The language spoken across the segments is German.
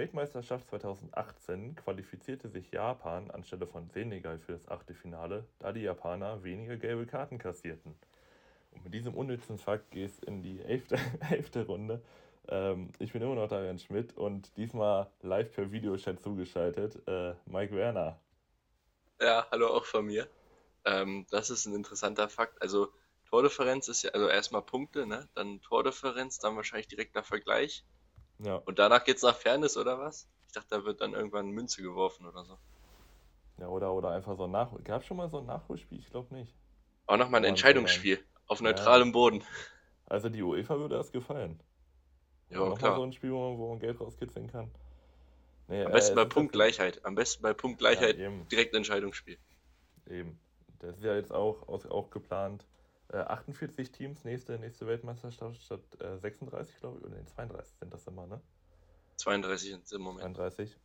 Weltmeisterschaft 2018 qualifizierte sich Japan anstelle von Senegal für das Achtelfinale, da die Japaner weniger gelbe Karten kassierten. Und mit diesem unnützen Fakt geht es in die elfte, elfte Runde. Ähm, ich bin immer noch Darian Schmidt und diesmal live per Videochat zugeschaltet, äh, Mike Werner. Ja, hallo auch von mir. Ähm, das ist ein interessanter Fakt. Also Tordifferenz ist ja, also erstmal Punkte, ne? Dann Tordifferenz, dann wahrscheinlich direkter Vergleich. Ja. Und danach geht's nach Fairness oder was? Ich dachte, da wird dann irgendwann Münze geworfen oder so. Ja, oder, oder einfach so ein Nachhol. Gab schon mal so ein Nachholspiel? Ich glaube nicht. Auch nochmal ein Entscheidungsspiel. Auf neutralem ja. Boden. Also die UEFA würde das gefallen. Ja, ja klar. so ein Spiel, wo man, wo man Geld rauskitzeln kann. Nee, Am besten äh, bei Punktgleichheit. Am besten bei Punktgleichheit ja, direkt Entscheidungsspiel. Eben. Das ist ja jetzt auch, auch geplant. Äh, 48 Teams, nächste, nächste Weltmeisterschaft statt äh, 36, glaube ich. Oder nee, 32 sind das immer, ne? 32 sind im Moment. 32.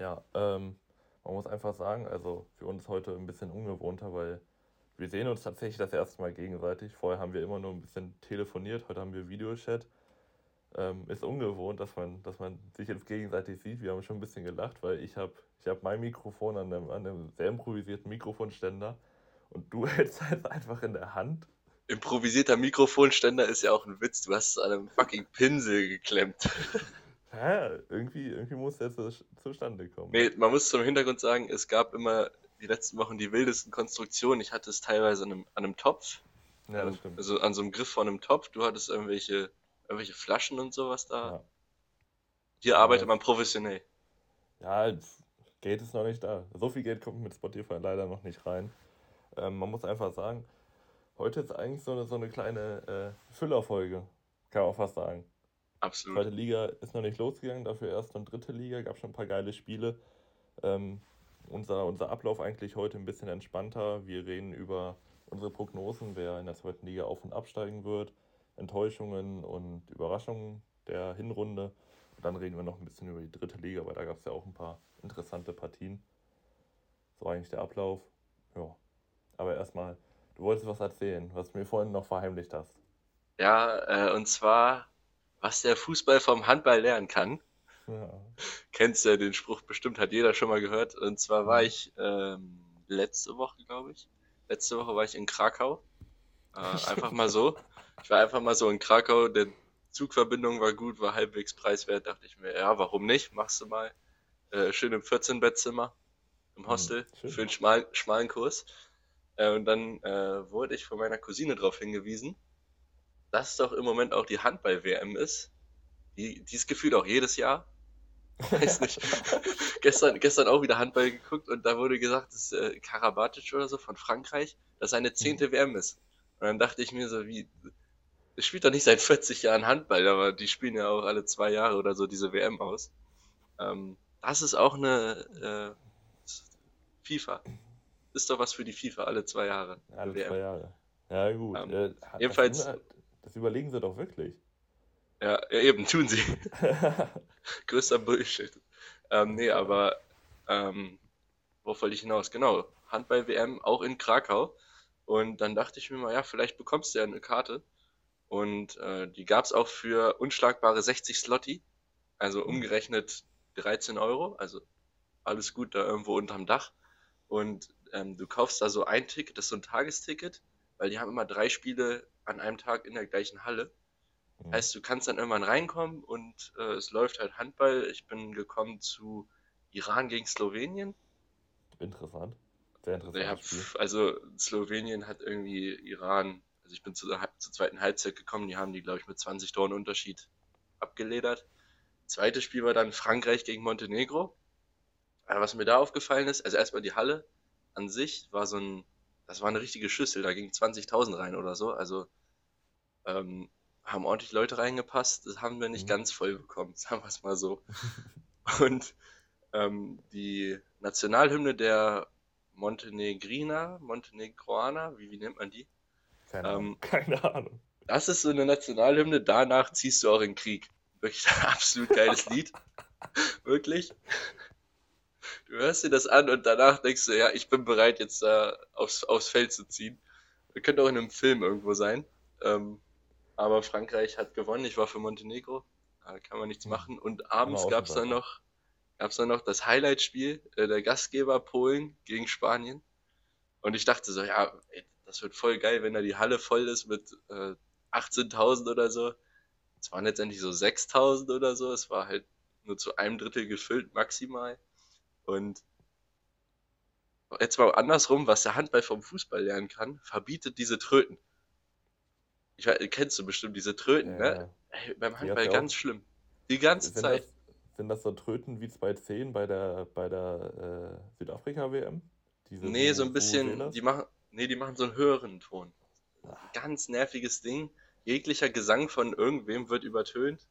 Ja, ähm, man muss einfach sagen, also für uns heute ein bisschen ungewohnter, weil wir sehen uns tatsächlich das erste Mal gegenseitig. Vorher haben wir immer nur ein bisschen telefoniert, heute haben wir Videochat. Ähm, ist ungewohnt, dass man, dass man sich jetzt gegenseitig sieht. Wir haben schon ein bisschen gelacht, weil ich habe ich hab mein Mikrofon an einem, an einem sehr improvisierten Mikrofonständer und du hältst es einfach in der Hand. Improvisierter Mikrofonständer ist ja auch ein Witz. Du hast es an einem fucking Pinsel geklemmt. Ja, irgendwie, irgendwie muss der zu, zustande kommen. Nee, man muss zum Hintergrund sagen, es gab immer die letzten Wochen die wildesten Konstruktionen. Ich hatte es teilweise an einem, an einem Topf. Ja, das stimmt. Also an so einem Griff von einem Topf. Du hattest irgendwelche, irgendwelche Flaschen und sowas da. Ja. Hier ja, arbeitet man professionell. Ja, Geld ist noch nicht da. So viel Geld kommt mit Spotify leider noch nicht rein. Ähm, man muss einfach sagen, heute ist eigentlich so eine, so eine kleine äh, Füllerfolge. Kann man auch fast sagen. Absolut. Zweite Liga ist noch nicht losgegangen, dafür erste und dritte Liga. Gab schon ein paar geile Spiele. Ähm, unser, unser Ablauf eigentlich heute ein bisschen entspannter. Wir reden über unsere Prognosen, wer in der zweiten Liga auf- und absteigen wird, Enttäuschungen und Überraschungen der Hinrunde. Und dann reden wir noch ein bisschen über die dritte Liga, weil da gab es ja auch ein paar interessante Partien. So eigentlich der Ablauf. Ja. Aber erstmal, du wolltest was erzählen, was du mir vorhin noch verheimlicht hast. Ja, äh, und zwar, was der Fußball vom Handball lernen kann. Ja. Kennst ja den Spruch bestimmt, hat jeder schon mal gehört. Und zwar war ich ähm, letzte Woche, glaube ich. Letzte Woche war ich in Krakau. Äh, einfach mal so. Ich war einfach mal so in Krakau. Der Zugverbindung war gut, war halbwegs preiswert. Dachte ich mir, ja, warum nicht? Machst du mal. Äh, schön im 14-Bettzimmer im hm, Hostel. Mhm, schön schmal, schmalen Kurs. Äh, und dann äh, wurde ich von meiner Cousine darauf hingewiesen, dass doch im Moment auch die Handball-WM ist. Die, die ist gefühlt auch jedes Jahr. Weiß nicht. gestern, gestern auch wieder Handball geguckt und da wurde gesagt, dass äh, Karabatic oder so von Frankreich, dass seine zehnte mhm. WM ist. Und dann dachte ich mir so, wie, es spielt doch nicht seit 40 Jahren Handball, aber die spielen ja auch alle zwei Jahre oder so diese WM aus. Ähm, das ist auch eine äh, FIFA. Ist doch was für die FIFA alle zwei Jahre. Alle WM. zwei Jahre. Ja, gut. Ähm, äh, jedenfalls. Das, das überlegen sie doch wirklich. Ja, ja eben, tun sie. Größter Bullshit. Ähm, nee, aber ähm, worauf wollte ich hinaus? Genau, Handball-WM auch in Krakau. Und dann dachte ich mir mal, ja, vielleicht bekommst du ja eine Karte. Und äh, die gab es auch für unschlagbare 60 Slotti, also mhm. umgerechnet 13 Euro, also alles gut da irgendwo unterm Dach. Und ähm, du kaufst da so ein Ticket, das ist so ein Tagesticket, weil die haben immer drei Spiele an einem Tag in der gleichen Halle. Mhm. Heißt, du kannst dann irgendwann reinkommen und äh, es läuft halt Handball. Ich bin gekommen zu Iran gegen Slowenien. Interessant. Sehr interessant. Ja, also Slowenien hat irgendwie Iran, also ich bin zu der, zur zweiten Halbzeit gekommen, die haben die, glaube ich, mit 20 Toren Unterschied abgeledert. Zweites Spiel war dann Frankreich gegen Montenegro. Aber was mir da aufgefallen ist, also erstmal die Halle an sich war so ein, das war eine richtige Schüssel, da gingen 20.000 rein oder so. Also ähm, haben ordentlich Leute reingepasst. Das haben wir nicht mhm. ganz voll bekommen, sagen wir es mal so. Und ähm, die Nationalhymne der Montenegriner, Montenegroaner, wie, wie nennt man die? Keine, ähm, keine Ahnung. Das ist so eine Nationalhymne, danach ziehst du auch in Krieg. Wirklich ein absolut geiles Lied. Wirklich. Du hörst dir das an und danach denkst du, ja, ich bin bereit, jetzt da aufs, aufs Feld zu ziehen. Wir könnte auch in einem Film irgendwo sein. Ähm, aber Frankreich hat gewonnen. Ich war für Montenegro. äh, kann man nichts machen. Und abends gab es dann noch gab es dann noch das Highlight-Spiel äh, der Gastgeber Polen gegen Spanien. Und ich dachte so, ja, ey, das wird voll geil, wenn da die Halle voll ist mit äh, 18.000 oder so. Es waren letztendlich so 6.000 oder so. Es war halt nur zu einem Drittel gefüllt maximal. Und jetzt mal andersrum, was der Handball vom Fußball lernen kann, verbietet diese Tröten. Ich weiß, kennst du bestimmt diese Tröten, ne? ja, ne? Ey, beim Handball ganz schlimm. Die ganze sind Zeit. Das, sind das so Tröten wie 210 bei der, bei der äh, Südafrika-WM? Nee, so ein bisschen, die machen, nee, die machen so einen höheren Ton. Ach. Ganz nerviges Ding. Jeglicher Gesang von irgendwem wird übertönt.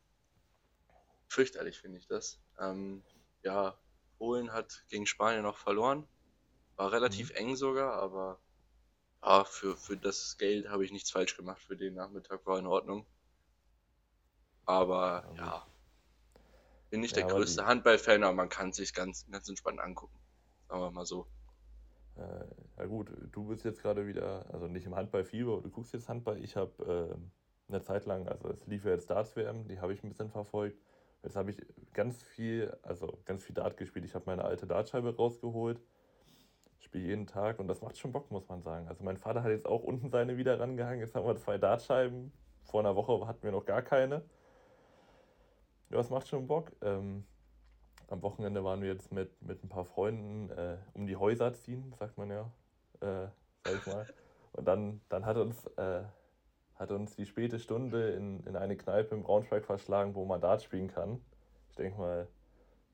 Fürchterlich finde ich das. Ähm, ja, Polen hat gegen Spanien noch verloren. War relativ mhm. eng sogar, aber ja, für, für das Geld habe ich nichts falsch gemacht. Für den Nachmittag war in Ordnung. Aber ja, ja bin nicht ja, der größte die... Handball-Fan, aber man kann es sich ganz, ganz entspannt angucken. Sagen wir mal so. Äh, ja gut, du bist jetzt gerade wieder, also nicht im Handball-Fieber, du guckst jetzt Handball. Ich habe äh, eine Zeit lang, also es lief ja jetzt Darts-WM, die habe ich ein bisschen verfolgt. Jetzt habe ich ganz viel, also ganz viel Dart gespielt. Ich habe meine alte Dartscheibe rausgeholt spiele jeden Tag und das macht schon Bock, muss man sagen. Also mein Vater hat jetzt auch unten seine wieder rangehangen. Jetzt haben wir zwei Dartscheiben. Vor einer Woche hatten wir noch gar keine. Ja, es macht schon Bock. Ähm, am Wochenende waren wir jetzt mit, mit ein paar Freunden äh, um die Häuser ziehen, sagt man ja, äh, sag ich mal. Und dann, dann hat, uns, äh, hat uns die späte Stunde in, in eine Kneipe im Braunschweig verschlagen, wo man Dart spielen kann. Ich denke mal,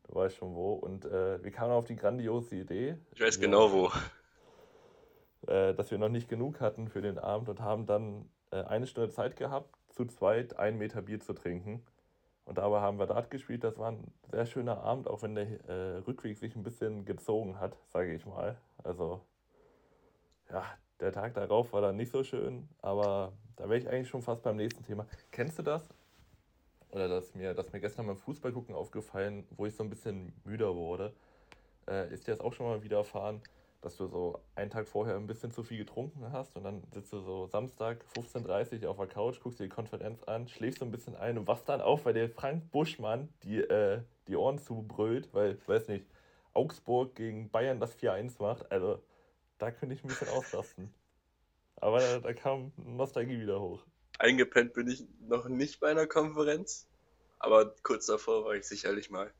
Du weißt schon wo. Und äh, wir kamen auf die grandiose Idee. Ich weiß genau wo. Äh, dass wir noch nicht genug hatten für den Abend und haben dann äh, eine Stunde Zeit gehabt, zu zweit ein Meter Bier zu trinken. Und dabei haben wir Dart gespielt. Das war ein sehr schöner Abend, auch wenn der äh, Rückweg sich ein bisschen gezogen hat, sage ich mal. Also, ja, der Tag darauf war dann nicht so schön, aber da wäre ich eigentlich schon fast beim nächsten Thema. Kennst du das? oder dass mir, dass mir gestern beim Fußballgucken aufgefallen, wo ich so ein bisschen müder wurde, äh, ist dir das auch schon mal widerfahren, dass du so einen Tag vorher ein bisschen zu viel getrunken hast und dann sitzt du so Samstag 15.30 Uhr auf der Couch, guckst dir die Konferenz an, schläfst so ein bisschen ein und wachst dann auf, weil der Frank Buschmann die, äh, die Ohren zubrüllt, weil, weiß nicht, Augsburg gegen Bayern das 4-1 macht. Also da könnte ich ein bisschen ausrasten. Aber da, da kam Nostalgie wieder hoch. Eingepennt bin ich noch nicht bei einer Konferenz, aber kurz davor war ich sicherlich mal.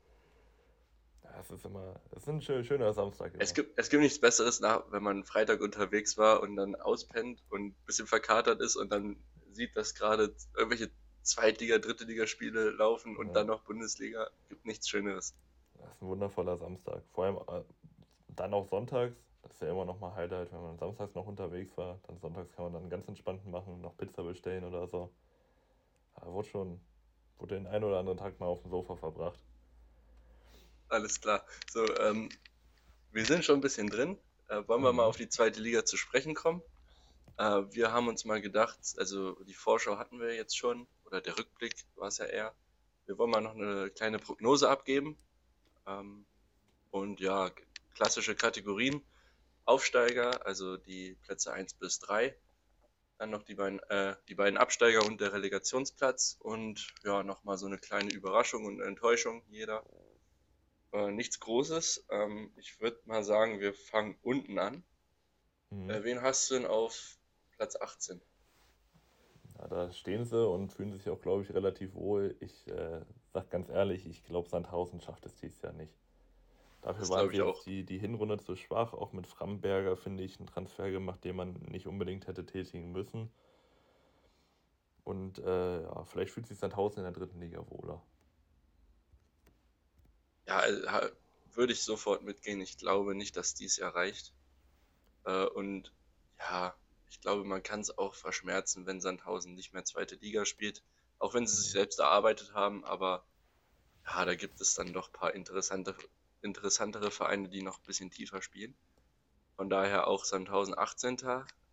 Ja, es ist immer, es ist ein schöner Samstag. Es gibt, es gibt nichts Besseres, nach, wenn man Freitag unterwegs war und dann auspennt und ein bisschen verkatert ist und dann sieht, dass gerade irgendwelche Zweitliga-, Dritte-Liga-Spiele laufen und ja. dann noch Bundesliga. Gibt nichts Schöneres. Das ist ein wundervoller Samstag. Vor allem äh, dann auch sonntags das ist ja immer noch mal Highlight, wenn man samstags noch unterwegs war. Dann sonntags kann man dann ganz entspannt machen, noch Pizza bestellen oder so. Ja, wurde schon, wurde den einen oder anderen Tag mal auf dem Sofa verbracht. Alles klar. So, ähm, wir sind schon ein bisschen drin. Äh, wollen wir mhm. mal auf die zweite Liga zu sprechen kommen? Äh, wir haben uns mal gedacht, also die Vorschau hatten wir jetzt schon, oder der Rückblick war es ja eher. Wir wollen mal noch eine kleine Prognose abgeben. Ähm, und ja, klassische Kategorien. Aufsteiger, also die Plätze 1 bis 3. Dann noch die beiden, äh, die beiden Absteiger und der Relegationsplatz. Und ja, nochmal so eine kleine Überraschung und Enttäuschung jeder. Äh, nichts Großes. Ähm, ich würde mal sagen, wir fangen unten an. Mhm. Äh, wen hast du denn auf Platz 18? Ja, da stehen sie und fühlen sich auch, glaube ich, relativ wohl. Ich äh, sage ganz ehrlich, ich glaube, Sandhausen schafft es dieses Jahr nicht. Dafür waren jetzt die, die Hinrunde zu schwach. Auch mit Framberger finde ich einen Transfer gemacht, den man nicht unbedingt hätte tätigen müssen. Und äh, ja, vielleicht fühlt sich Sandhausen in der dritten Liga wohler. Ja, äh, würde ich sofort mitgehen. Ich glaube nicht, dass dies erreicht. Äh, und ja, ich glaube, man kann es auch verschmerzen, wenn Sandhausen nicht mehr zweite Liga spielt. Auch wenn sie sich selbst erarbeitet haben, aber ja, da gibt es dann doch ein paar interessante interessantere Vereine, die noch ein bisschen tiefer spielen. Von daher auch Sandhausen 18.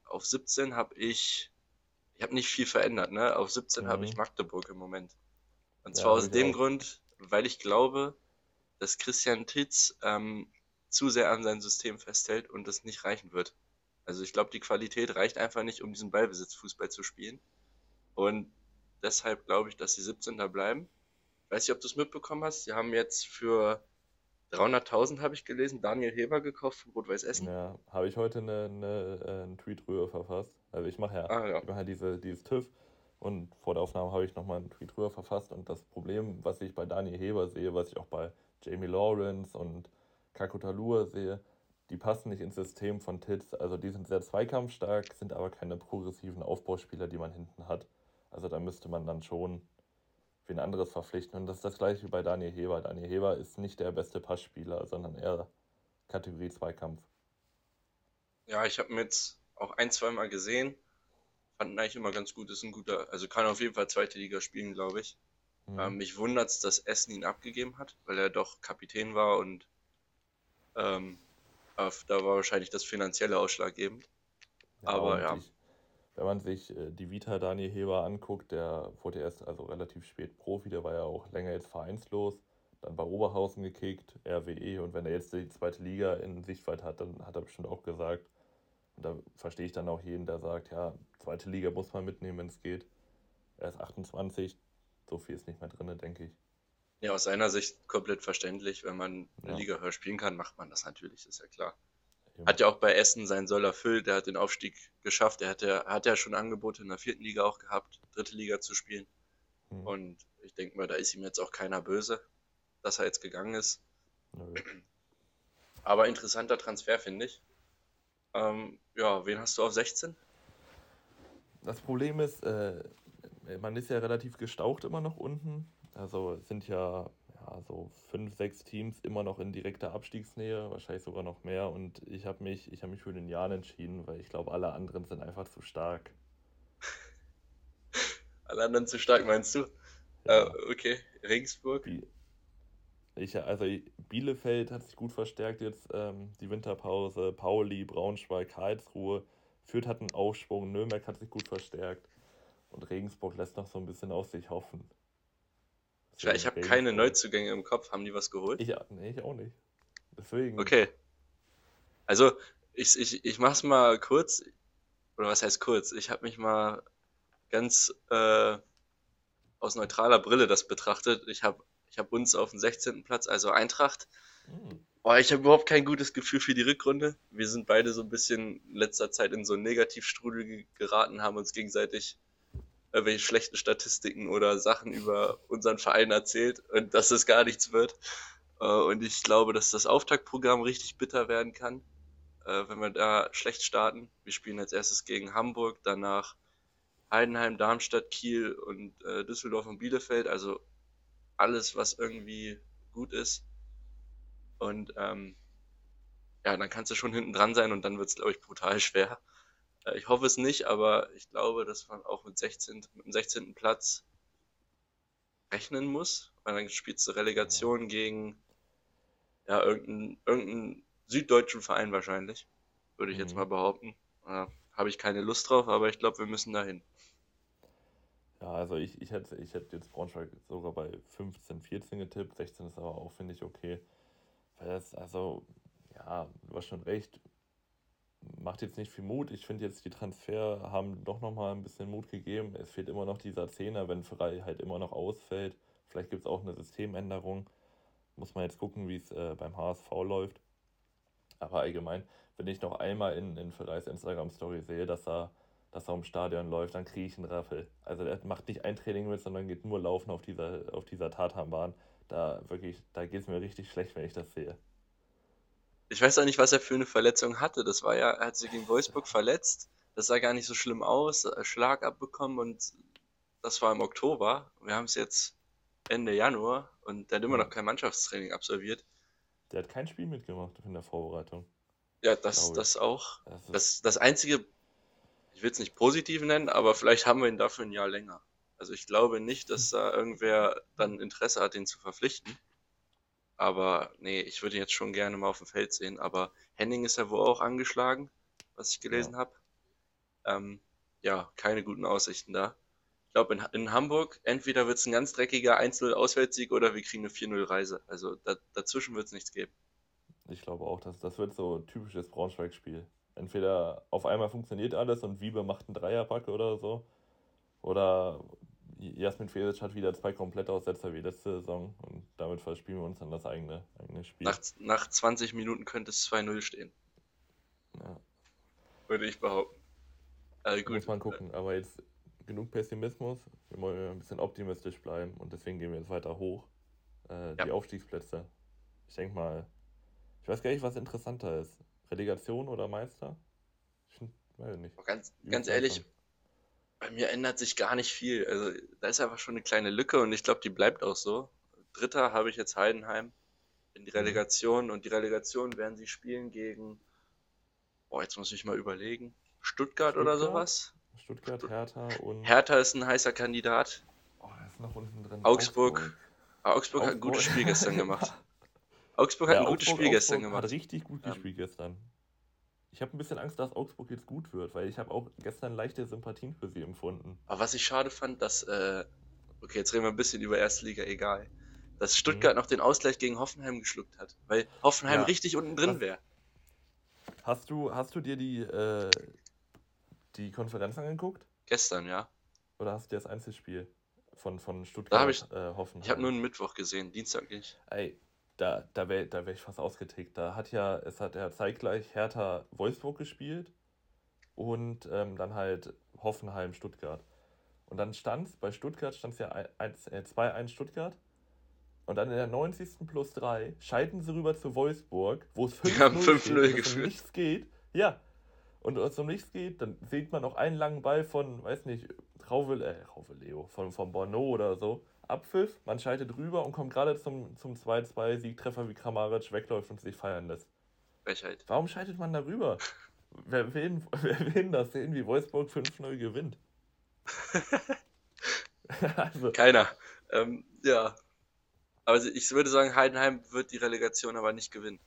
Auf 17 habe ich, ich habe nicht viel verändert, ne? Auf 17 mhm. habe ich Magdeburg im Moment. Und zwar ja, aus dem auch. Grund, weil ich glaube, dass Christian Titz ähm, zu sehr an sein System festhält und das nicht reichen wird. Also ich glaube, die Qualität reicht einfach nicht, um diesen Ballbesitzfußball zu spielen. Und deshalb glaube ich, dass sie 17. bleiben. weiß nicht, ob du es mitbekommen hast, sie haben jetzt für 300.000 habe ich gelesen, Daniel Heber gekauft von Rot-Weiß Essen. Ja, habe ich heute eine, eine, äh, einen Tweet rüber verfasst. Also ich mache ja, ah, ja. Ich mache ja diese, dieses TÜV und vor der Aufnahme habe ich nochmal einen Tweet rüber verfasst und das Problem, was ich bei Daniel Heber sehe, was ich auch bei Jamie Lawrence und Kakutalur sehe, die passen nicht ins System von Titz. Also die sind sehr zweikampfstark, sind aber keine progressiven Aufbauspieler, die man hinten hat. Also da müsste man dann schon wen anderes verpflichten. Und das ist das gleiche wie bei Daniel Heber. Daniel Heber ist nicht der beste Passspieler, sondern eher Kategorie Zweikampf. Ja, ich habe jetzt auch ein, zwei Mal gesehen. Fanden eigentlich immer ganz gut. Ist ein guter, also kann auf jeden Fall zweite Liga spielen, glaube ich. Mhm. Ähm, mich wundert es, dass Essen ihn abgegeben hat, weil er doch Kapitän war und ähm, da war wahrscheinlich das finanzielle ausschlaggebend. Ja, Aber ja. Ich, wenn man sich äh, die Vita Daniel Heber anguckt, der wurde erst also relativ spät Profi, der war ja auch länger jetzt vereinslos, dann bei Oberhausen gekickt, RWE und wenn er jetzt die zweite Liga in Sichtweite hat, dann hat er bestimmt auch gesagt, und da verstehe ich dann auch jeden, der sagt, ja, zweite Liga muss man mitnehmen, wenn es geht. Er ist 28, so viel ist nicht mehr drin, denke ich. Ja, aus seiner Sicht komplett verständlich. Wenn man eine ja. Liga höher spielen kann, macht man das natürlich, ist ja klar. Hat ja auch bei Essen seinen Soll erfüllt, der hat den Aufstieg geschafft. Er hat ja, hat ja schon Angebote in der vierten Liga auch gehabt, dritte Liga zu spielen. Mhm. Und ich denke mal, da ist ihm jetzt auch keiner böse, dass er jetzt gegangen ist. Mhm. Aber interessanter Transfer, finde ich. Ähm, ja, wen hast du auf 16? Das Problem ist, äh, man ist ja relativ gestaucht immer noch unten. Also sind ja ja, so fünf, sechs Teams immer noch in direkter Abstiegsnähe, wahrscheinlich sogar noch mehr. Und ich habe mich, hab mich für den Jan entschieden, weil ich glaube, alle anderen sind einfach zu stark. alle anderen zu stark, meinst du? Ja. Uh, okay, Regensburg. Ich, also Bielefeld hat sich gut verstärkt jetzt, ähm, die Winterpause. Pauli, Braunschweig, Karlsruhe. Fürth hat einen Aufschwung, Nürnberg hat sich gut verstärkt. Und Regensburg lässt noch so ein bisschen auf sich hoffen. Ich, ich habe keine Neuzugänge im Kopf. Haben die was geholt? Ich, nee, ich auch nicht. Deswegen. Okay. Also, ich, ich, ich mach's mal kurz. Oder was heißt kurz? Ich habe mich mal ganz äh, aus neutraler Brille das betrachtet. Ich habe ich hab uns auf dem 16. Platz, also Eintracht. Hm. Oh, ich habe überhaupt kein gutes Gefühl für die Rückrunde. Wir sind beide so ein bisschen in letzter Zeit in so einen Negativstrudel geraten, haben uns gegenseitig irgendwelche schlechten Statistiken oder Sachen über unseren Verein erzählt und dass es gar nichts wird. Äh, und ich glaube, dass das Auftaktprogramm richtig bitter werden kann, äh, wenn wir da schlecht starten. Wir spielen als erstes gegen Hamburg, danach Heidenheim, Darmstadt, Kiel und äh, Düsseldorf und Bielefeld. Also alles, was irgendwie gut ist. Und ähm, ja, dann kannst du schon hinten dran sein und dann wird es, glaube ich, brutal schwer. Äh, ich hoffe es nicht, aber ich glaube, dass man auch mit, 16, mit dem 16. Platz rechnen muss, weil dann spielst du Relegation gegen ja, irgendeinen, irgendeinen süddeutschen Verein wahrscheinlich, würde ich mhm. jetzt mal behaupten. Ja, Habe ich keine Lust drauf, aber ich glaube, wir müssen dahin. Ja, also ich, ich, hätte, ich hätte jetzt Braunschweig sogar bei 15, 14 getippt, 16 ist aber auch, finde ich, okay. Weil das, also, ja, du hast schon recht, macht jetzt nicht viel Mut. Ich finde jetzt, die Transfer haben doch nochmal ein bisschen Mut gegeben. Es fehlt immer noch dieser Zehner, wenn Frei halt immer noch ausfällt. Vielleicht gibt es auch eine Systemänderung. Muss man jetzt gucken, wie es äh, beim HSV läuft. Aber allgemein, wenn ich noch einmal in, in Ferreis Instagram-Story sehe, dass er, dass er im Stadion läuft, dann kriege ich einen Raffel. Also er macht nicht ein Training mit, sondern geht nur laufen auf dieser, auf dieser Tatanbahn. Da wirklich, da geht es mir richtig schlecht, wenn ich das sehe. Ich weiß auch nicht, was er für eine Verletzung hatte. Das war ja, er hat sich gegen Wolfsburg verletzt. Das sah gar nicht so schlimm aus. Schlag abbekommen und das war im Oktober. Wir haben es jetzt Ende Januar und der hat immer noch kein Mannschaftstraining absolviert. Der hat kein Spiel mitgemacht in der Vorbereitung. Ja, das, das auch. Das, das, das einzige, ich will es nicht positiv nennen, aber vielleicht haben wir ihn dafür ein Jahr länger. Also ich glaube nicht, dass da irgendwer dann Interesse hat, ihn zu verpflichten. Aber nee, ich würde jetzt schon gerne mal auf dem Feld sehen. Aber Henning ist ja wohl auch angeschlagen, was ich gelesen ja. habe. Ähm, ja, keine guten Aussichten da. Ich glaube, in, in, Hamburg, entweder wird es ein ganz dreckiger Einzel-Auswärtssieg oder wir kriegen eine 4-0-Reise. Also da, dazwischen wird es nichts geben. Ich glaube auch, dass das wird so ein typisches Braunschweig-Spiel. Entweder auf einmal funktioniert alles und Wiebe macht einen Dreierpack oder so. Oder Jasmin Fesic hat wieder zwei Komplettaussetzer wie letzte Saison und damit verspielen wir uns dann das eigene, eigene Spiel. Nach, nach 20 Minuten könnte es 2-0 stehen. Ja. Würde ich behaupten. Also gut. Muss man gucken, aber jetzt genug Pessimismus. Wir wollen ein bisschen optimistisch bleiben und deswegen gehen wir jetzt weiter hoch. Äh, ja. Die Aufstiegsplätze. Ich denke mal, ich weiß gar nicht, was interessanter ist. Relegation oder Meister? Ich weiß nicht. Ganz, ganz ehrlich, bei mir ändert sich gar nicht viel. Also da ist einfach schon eine kleine Lücke und ich glaube, die bleibt auch so. Dritter habe ich jetzt Heidenheim in die mhm. Relegation und die Relegation werden sie spielen gegen, boah, jetzt muss ich mal überlegen, Stuttgart, Stuttgart oder sowas. Stuttgart, Hertha und. Hertha ist ein heißer Kandidat. Oh, ist noch unten drin. Augsburg. Augsburg, Augsburg, Augsburg hat ein gutes Spiel gestern gemacht. Augsburg hat ja, ein gutes Augsburg, Spiel gestern gemacht. Hat richtig gut gespielt ja. gestern. Ich habe ein bisschen Angst, dass Augsburg jetzt gut wird, weil ich habe auch gestern leichte Sympathien für sie empfunden. Aber was ich schade fand, dass, äh, okay, jetzt reden wir ein bisschen über Erste Liga, egal, dass Stuttgart mhm. noch den Ausgleich gegen Hoffenheim geschluckt hat, weil Hoffenheim ja. richtig unten drin wäre. Hast du, hast du dir die, äh, die Konferenz angeguckt? Gestern, ja. Oder hast du dir das Einzelspiel von, von Stuttgart, ich, äh, Hoffenheim? Ich habe nur einen Mittwoch gesehen, Dienstag nicht. Ey, da, da wäre da wär ich fast ausgetickt. Da hat ja, es hat ja zeitgleich Hertha Wolfsburg gespielt und ähm, dann halt Hoffenheim Stuttgart. Und dann stand es, bei Stuttgart stand es ja 2-1 äh, Stuttgart. Und dann in der 90. plus 3 schalten sie rüber zu Wolfsburg, wo es 5-0 geht, um nichts geht. Ja. Und wenn es um nichts geht, dann sieht man noch einen langen Ball von, weiß nicht, Rauvel, äh, Rauvel Leo, von, von Bono oder so. Abpfiff, man schaltet rüber und kommt gerade zum, zum 2-2-Siegtreffer, wie Kramaric wegläuft und sich feiern lässt. Frechheit. Warum schaltet man da rüber? wer, will, wer will das sehen, wie Wolfsburg 5-0 gewinnt? also. Keiner. Ähm, ja. Aber ich würde sagen, Heidenheim wird die Relegation aber nicht gewinnen.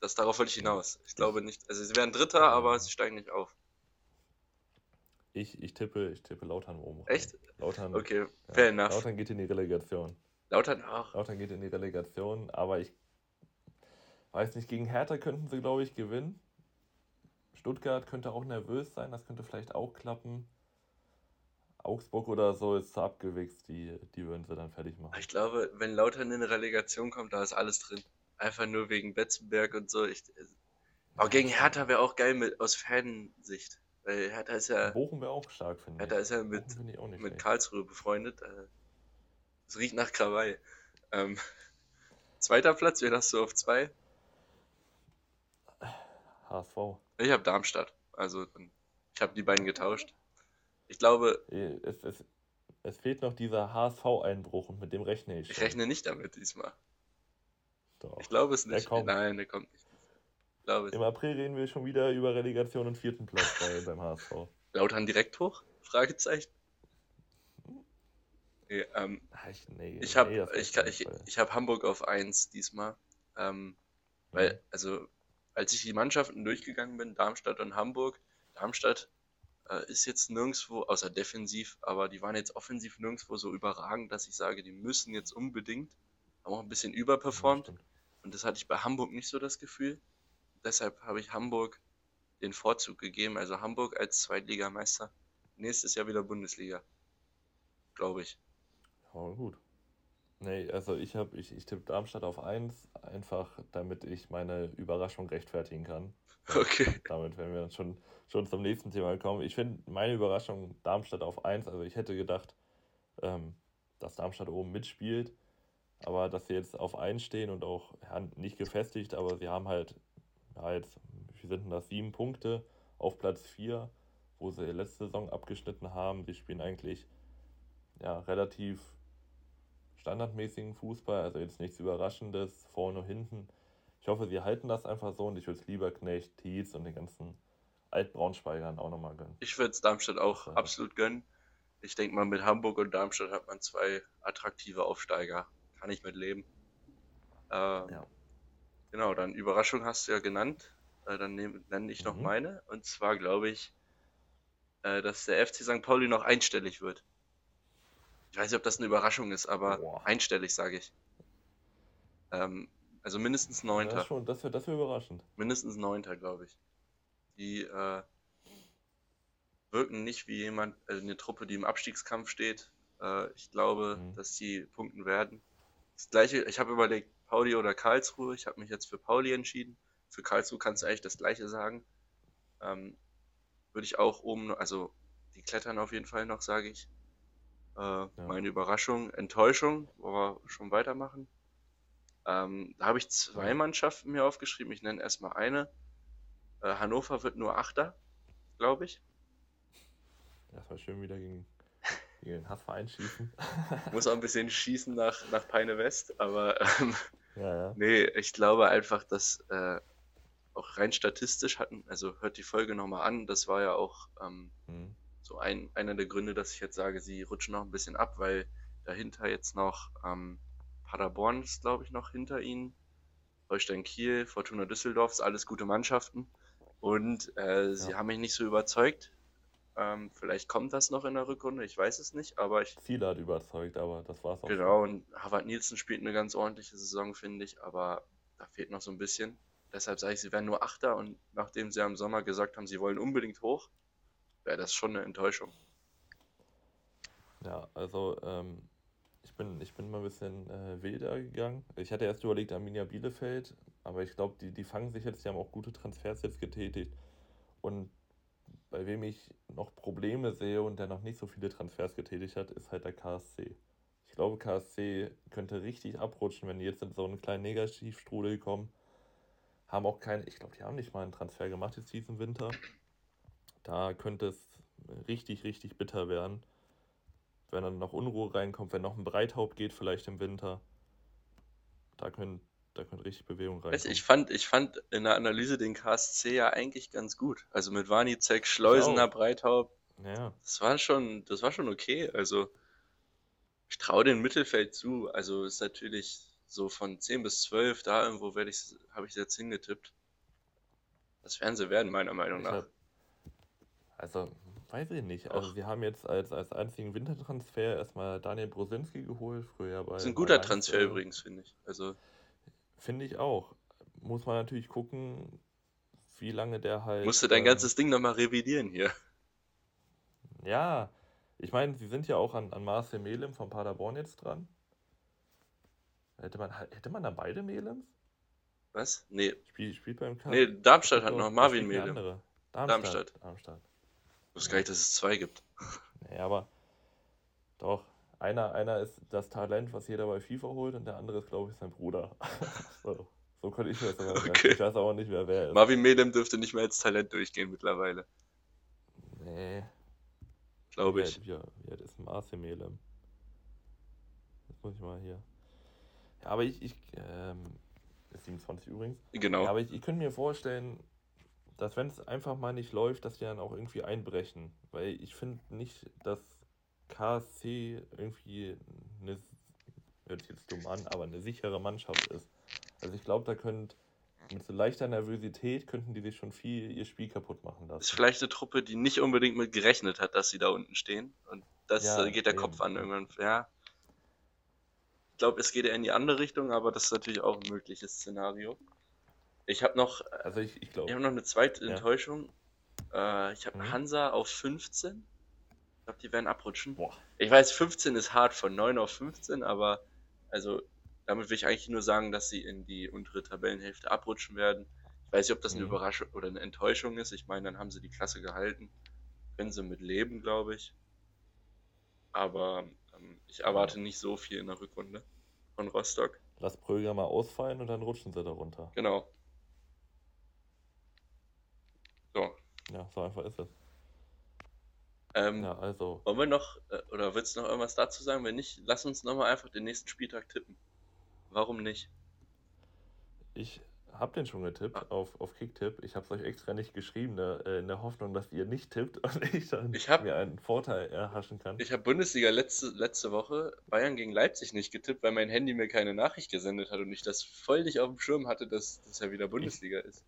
Das, darauf wollte ich hinaus. Ich glaube nicht. Also sie werden Dritter, aber sie steigen nicht auf. Ich, ich tippe, ich tippe Lautern oben. Echt? Lautern. Okay, fair ja, enough. Lautern geht in die Relegation. Lautern auch. Lautern geht in die Relegation, aber ich weiß nicht, gegen Hertha könnten sie, glaube ich, gewinnen. Stuttgart könnte auch nervös sein, das könnte vielleicht auch klappen. Augsburg oder so ist zu abgewichst, die, die würden sie dann fertig machen. Ich glaube, wenn Lautern in eine Relegation kommt, da ist alles drin. Einfach nur wegen Betzenberg und so. Ich, aber gegen Hertha wäre auch geil mit, aus Fansicht. Weil Hertha ist ja. Bochum wäre auch stark, finde ich. Hertha ist ja mit, mit Karlsruhe befreundet. Äh, es riecht nach Krawall. Ähm, zweiter Platz, wen hast du auf zwei? HSV. Ich habe Darmstadt. Also ich habe die beiden getauscht. Ich glaube. Es, es, es fehlt noch dieser HSV-Einbruch und mit dem rechne ich. Ich rechne nicht damit diesmal. Doch. Ich glaube es nicht. Der Nein, der kommt nicht glaube ich. Im April reden wir schon wieder über Relegation und vierten Platz bei, beim HSV. Lautern direkt hoch? Fragezeichen. Nee, ähm, Ach, ich nee, ich habe nee, ich, ich, ich hab Hamburg auf 1 diesmal. Ähm, weil, mhm. also, als ich die Mannschaften durchgegangen bin, Darmstadt und Hamburg, Darmstadt äh, ist jetzt nirgendwo, außer defensiv, aber die waren jetzt offensiv nirgendwo so überragend, dass ich sage, die müssen jetzt unbedingt, haben auch ein bisschen überperformt. Ja, und das hatte ich bei Hamburg nicht so das Gefühl deshalb habe ich Hamburg den Vorzug gegeben. Also Hamburg als Zweitligameister. Nächstes Jahr wieder Bundesliga. Glaube ich. Ja, gut. Nee, also ich habe, ich, ich tippe Darmstadt auf 1, einfach damit ich meine Überraschung rechtfertigen kann. Okay. Damit werden wir dann schon, schon zum nächsten Thema kommen. Ich finde meine Überraschung Darmstadt auf 1, also ich hätte gedacht, ähm, dass Darmstadt oben mitspielt, aber dass sie jetzt auf 1 stehen und auch ja, nicht gefestigt, aber sie haben halt ja, jetzt, wie sind denn das, sieben Punkte auf Platz 4, wo sie letzte Saison abgeschnitten haben. Sie spielen eigentlich ja, relativ standardmäßigen Fußball, also jetzt nichts Überraschendes, vorne und hinten. Ich hoffe, sie halten das einfach so und ich würde es lieber Knecht, Thies und den ganzen Altbraunschweigern auch nochmal gönnen. Ich würde es Darmstadt auch ja. absolut gönnen. Ich denke mal, mit Hamburg und Darmstadt hat man zwei attraktive Aufsteiger. Kann ich mit leben. Ähm, ja. Genau, dann Überraschung hast du ja genannt. Äh, dann nenne ich noch mhm. meine. Und zwar glaube ich, äh, dass der FC St. Pauli noch einstellig wird. Ich weiß nicht, ob das eine Überraschung ist, aber Boah. einstellig sage ich. Ähm, also mindestens neunter. Das, das wäre das wär überraschend. Mindestens neunter, glaube ich. Die äh, wirken nicht wie jemand, also eine Truppe, die im Abstiegskampf steht. Äh, ich glaube, mhm. dass die punkten werden. Das gleiche, ich habe überlegt, Pauli oder Karlsruhe. Ich habe mich jetzt für Pauli entschieden. Für Karlsruhe kannst du eigentlich das gleiche sagen. Ähm, Würde ich auch oben, also die klettern auf jeden Fall noch, sage ich. Äh, ja. Meine Überraschung, Enttäuschung, wo wir schon weitermachen. Ähm, da habe ich zwei Mannschaften mir aufgeschrieben. Ich nenne erstmal eine. Äh, Hannover wird nur Achter, glaube ich. Das war schön wieder gegen, gegen den Hassverein schießen. Muss auch ein bisschen schießen nach, nach Peine West, aber ähm, ja, ja. nee, ich glaube einfach, dass äh, auch rein statistisch hatten, also hört die Folge nochmal an, das war ja auch ähm, mhm. so ein, einer der Gründe, dass ich jetzt sage, sie rutschen noch ein bisschen ab, weil dahinter jetzt noch ähm, Paderborn ist, glaube ich, noch hinter ihnen. Holstein Kiel, Fortuna Düsseldorf, alles gute Mannschaften. Und äh, sie haben mich nicht so überzeugt. Ähm, vielleicht kommt das noch in der Rückrunde, ich weiß es nicht, aber ich. Viele hat überzeugt, aber das war's auch. Genau, schon. und Harvard Nielsen spielt eine ganz ordentliche Saison, finde ich, aber da fehlt noch so ein bisschen. Deshalb sage ich, sie werden nur Achter und nachdem sie am Sommer gesagt haben, sie wollen unbedingt hoch, wäre das schon eine Enttäuschung. Ja, also ähm, ich bin, ich bin mal ein bisschen äh, wilder gegangen. Ich hatte erst überlegt Arminia Bielefeld, aber ich glaube, die, die fangen sich jetzt, die haben auch gute Transfers jetzt getätigt. Und bei wem ich noch Probleme sehe und der noch nicht so viele Transfers getätigt hat, ist halt der KSC. Ich glaube, KSC könnte richtig abrutschen, wenn die jetzt in so einen kleinen Negativstrudel kommen. Haben auch keinen, ich glaube, die haben nicht mal einen Transfer gemacht jetzt diesen Winter. Da könnte es richtig, richtig bitter werden wenn dann noch Unruhe reinkommt, wenn noch ein Breithaupt geht, vielleicht im Winter. Da können, da könnte richtig Bewegung rein. Ich fand, ich fand in der Analyse den KSC ja eigentlich ganz gut. Also mit Warnizek, Schleusener, Breithaupt. Ja. Das war schon, das war schon okay. Also ich traue dem Mittelfeld zu. Also ist natürlich so von 10 bis 12, da irgendwo werde ich, habe ich jetzt hingetippt. Das werden sie werden, meiner Meinung nach. Hab, also Weiß ich nicht. Also, sie haben jetzt als, als einzigen Wintertransfer erstmal Daniel Brosinski geholt, früher bei. Das ist ein guter Transfer übrigens, finde ich. Also. Finde ich auch. Muss man natürlich gucken, wie lange der halt. Musst du dein ähm, ganzes Ding nochmal revidieren hier. Ja, ich meine, sie sind ja auch an, an Marcel Melem von Paderborn jetzt dran. Hätte man, hätte man da beide Melems? Was? Nee. Spiel, spielt beim K Nee, Darmstadt hat noch Marvin Melem. Darmstadt. Darmstadt. Darmstadt. Ich wusste gar nicht, dass es zwei gibt. Nee, aber doch. Einer, einer ist das Talent, was jeder bei FIFA holt, und der andere ist, glaube ich, sein Bruder. so, so könnte ich mir das aber okay. Ich weiß aber nicht mehr, wer er ist. Marvin Medem dürfte nicht mehr als Talent durchgehen mittlerweile. Nee. Glaube ich. Wie alt ist Marcel Melem? Das muss ich mal hier. Ja, aber ich, ich ähm, ist 27 übrigens. Genau. Ja, aber ich, ich könnte mir vorstellen, dass wenn es einfach mal nicht läuft, dass die dann auch irgendwie einbrechen. Weil ich finde nicht, dass KSC irgendwie eine, hört sich jetzt dumm an, aber eine sichere Mannschaft ist. Also ich glaube, da könnt mit so leichter Nervosität könnten die sich schon viel ihr Spiel kaputt machen lassen. Das ist vielleicht eine Truppe, die nicht unbedingt mit gerechnet hat, dass sie da unten stehen. Und das ja, äh, geht der eben. Kopf an irgendwann. Ja. Ich glaube, es geht eher in die andere Richtung, aber das ist natürlich auch ein mögliches Szenario. Ich habe noch, also ich, ich, glaub, ich hab noch eine zweite ja. Enttäuschung. Äh, ich habe mhm. Hansa auf 15. Ich glaube, die werden abrutschen. Boah. Ich weiß, 15 ist hart von 9 auf 15, aber also damit will ich eigentlich nur sagen, dass sie in die untere Tabellenhälfte abrutschen werden. Ich weiß nicht, ob das eine mhm. Überraschung oder eine Enttäuschung ist. Ich meine, dann haben sie die Klasse gehalten. Können sie mit leben, glaube ich. Aber ähm, ich erwarte nicht so viel in der Rückrunde von Rostock. Lass Pröger mal ausfallen und dann rutschen sie darunter. Genau. So. Ja, so einfach ist es. Ähm, ja, also. Wollen wir noch, äh, oder willst du noch irgendwas dazu sagen? Wenn nicht, lass uns nochmal einfach den nächsten Spieltag tippen. Warum nicht? Ich habe den schon getippt ah. auf, auf Kicktipp. Ich habe es euch extra nicht geschrieben, ne, äh, in der Hoffnung, dass ihr nicht tippt und ich dann ich hab, mir einen Vorteil erhaschen kann. Ich habe Bundesliga letzte, letzte Woche Bayern gegen Leipzig nicht getippt, weil mein Handy mir keine Nachricht gesendet hat und ich das voll nicht auf dem Schirm hatte, dass das ja wieder Bundesliga ich, ist.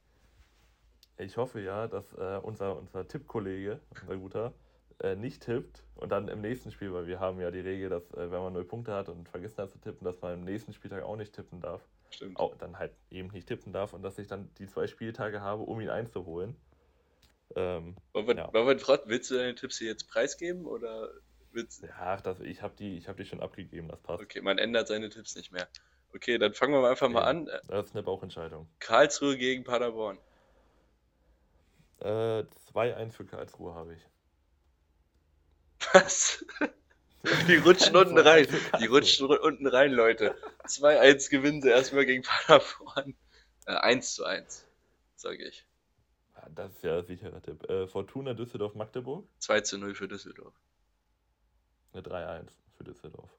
Ich hoffe ja, dass äh, unser, unser Tippkollege, unser guter, äh, nicht tippt und dann im nächsten Spiel, weil wir haben ja die Regel, dass äh, wenn man null Punkte hat und vergessen hat zu tippen, dass man im nächsten Spieltag auch nicht tippen darf. Stimmt. Auch, dann halt eben nicht tippen darf und dass ich dann die zwei Spieltage habe, um ihn einzuholen. Ähm, wollen wir, ja. wollen wir, willst du deine Tipps hier jetzt preisgeben oder Witz. Ja, das, ich habe die, hab die schon abgegeben, das passt. Okay, man ändert seine Tipps nicht mehr. Okay, dann fangen wir einfach mal an. Das ist eine Bauchentscheidung. Karlsruhe gegen Paderborn. Äh, 2-1 für Karlsruhe habe ich. Was? Die rutschen unten rein. Die rutschen unten rein, Leute. 2-1 gewinnen sie erstmal gegen Paderborn. Äh, 1 zu 1, sage ich. Das ist ja ein sicherer Tipp. Äh, Fortuna Düsseldorf-Magdeburg? 2 zu 0 für Düsseldorf. Eine 3-1 für Düsseldorf.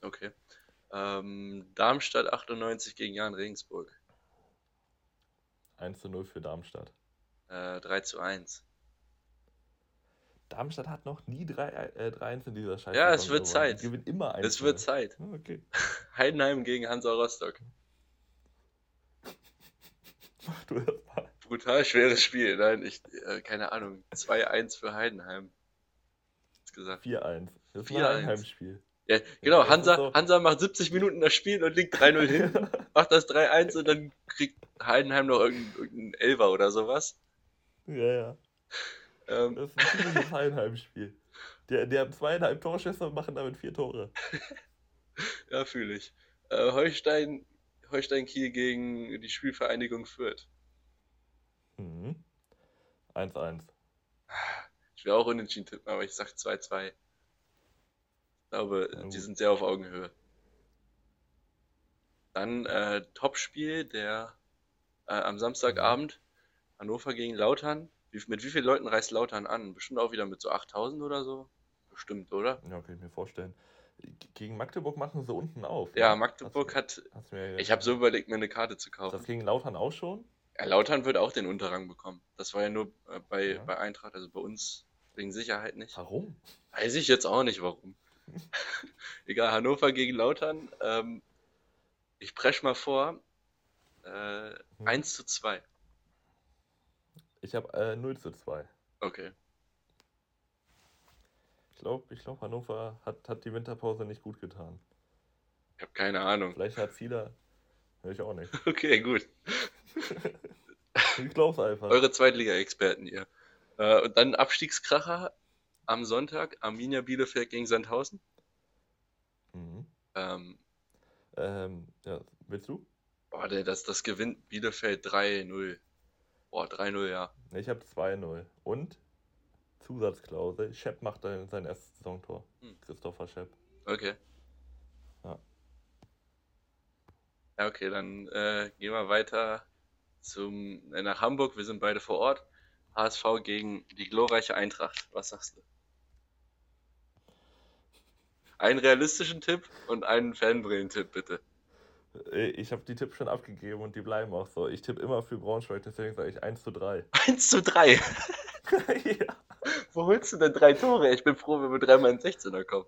Okay. Ähm, Darmstadt 98 gegen Jan Regensburg. 1 zu 0 für Darmstadt. Äh, 3 zu 1. Darmstadt hat noch nie 3-1 äh, in dieser Scheiße. Ja, es wird Zeit. Die gewinnt immer 1. Es wird Zeit. Okay. Heidenheim gegen Hansa Rostock. Mach du das mal. Brutal schweres Spiel. Nein, ich, äh, keine Ahnung. 2-1 für Heidenheim. gesagt. 4-1. Das ist ein Heimspiel. Ja, genau, ja, Hansa, so. Hansa macht 70 Minuten das Spiel und liegt 3-0 hin, macht das 3-1 und dann kriegt Heidenheim noch irgendeinen irgendein Elfer oder sowas. Ja, ja. Ähm, das ist ein ziemliches Heidenheim-Spiel. Die, die haben zweieinhalb Torschüsse und machen damit vier Tore. ja, fühle ich. Äh, Holstein, Holstein Kiel gegen die Spielvereinigung Fürth. Mhm. 1-1. Ich will auch unentschieden tippen, aber ich sag 2-2. Ich glaube, ja, die sind sehr auf Augenhöhe. Dann äh, Topspiel der äh, am Samstagabend Hannover gegen Lautern. Wie, mit wie vielen Leuten reist Lautern an? Bestimmt auch wieder mit so 8000 oder so? Bestimmt, oder? Ja, kann ich mir vorstellen. Gegen Magdeburg machen sie unten auf. Ja, ja? Magdeburg hast, hat. Hast ich habe so überlegt, mir eine Karte zu kaufen. Ist das gegen Lautern auch schon? Ja, Lautern wird auch den Unterrang bekommen. Das war ja nur äh, bei, ja. bei Eintracht, also bei uns wegen Sicherheit nicht. Warum? Weiß ich jetzt auch nicht warum. Egal, Hannover gegen Lautern. Ähm, ich presch mal vor. Äh, hm. 1 zu 2. Ich habe äh, 0 zu 2. Okay. Ich glaube, ich glaub, Hannover hat, hat die Winterpause nicht gut getan. Ich habe keine Ahnung. Vielleicht hat Zieler. Ich auch nicht. Okay, gut. ich glaub's einfach. Eure Zweitliga-Experten hier. Äh, und dann Abstiegskracher am Sonntag, Arminia Bielefeld gegen Sandhausen. Mhm. Ähm, ähm, ja, willst du? Boah, das, das gewinnt Bielefeld 3-0. Boah, 3-0, ja. Ich habe 2-0. Und Zusatzklausel, Schepp macht dann sein erstes Saisontor. Hm. Christopher Schepp. Okay. Ja. Ja, okay, dann äh, gehen wir weiter zum, äh, nach Hamburg. Wir sind beide vor Ort. HSV gegen die glorreiche Eintracht. Was sagst du? Einen realistischen Tipp und einen Fanbrillen-Tipp, bitte. Äh, ich habe die Tipps schon abgegeben und die bleiben auch so. Ich tippe immer für Braunschweig, deswegen sage ich 1 zu 3. 1 zu 3? ja. Wo holst du denn drei Tore? Ich bin froh, wenn wir dreimal in 16er kommen.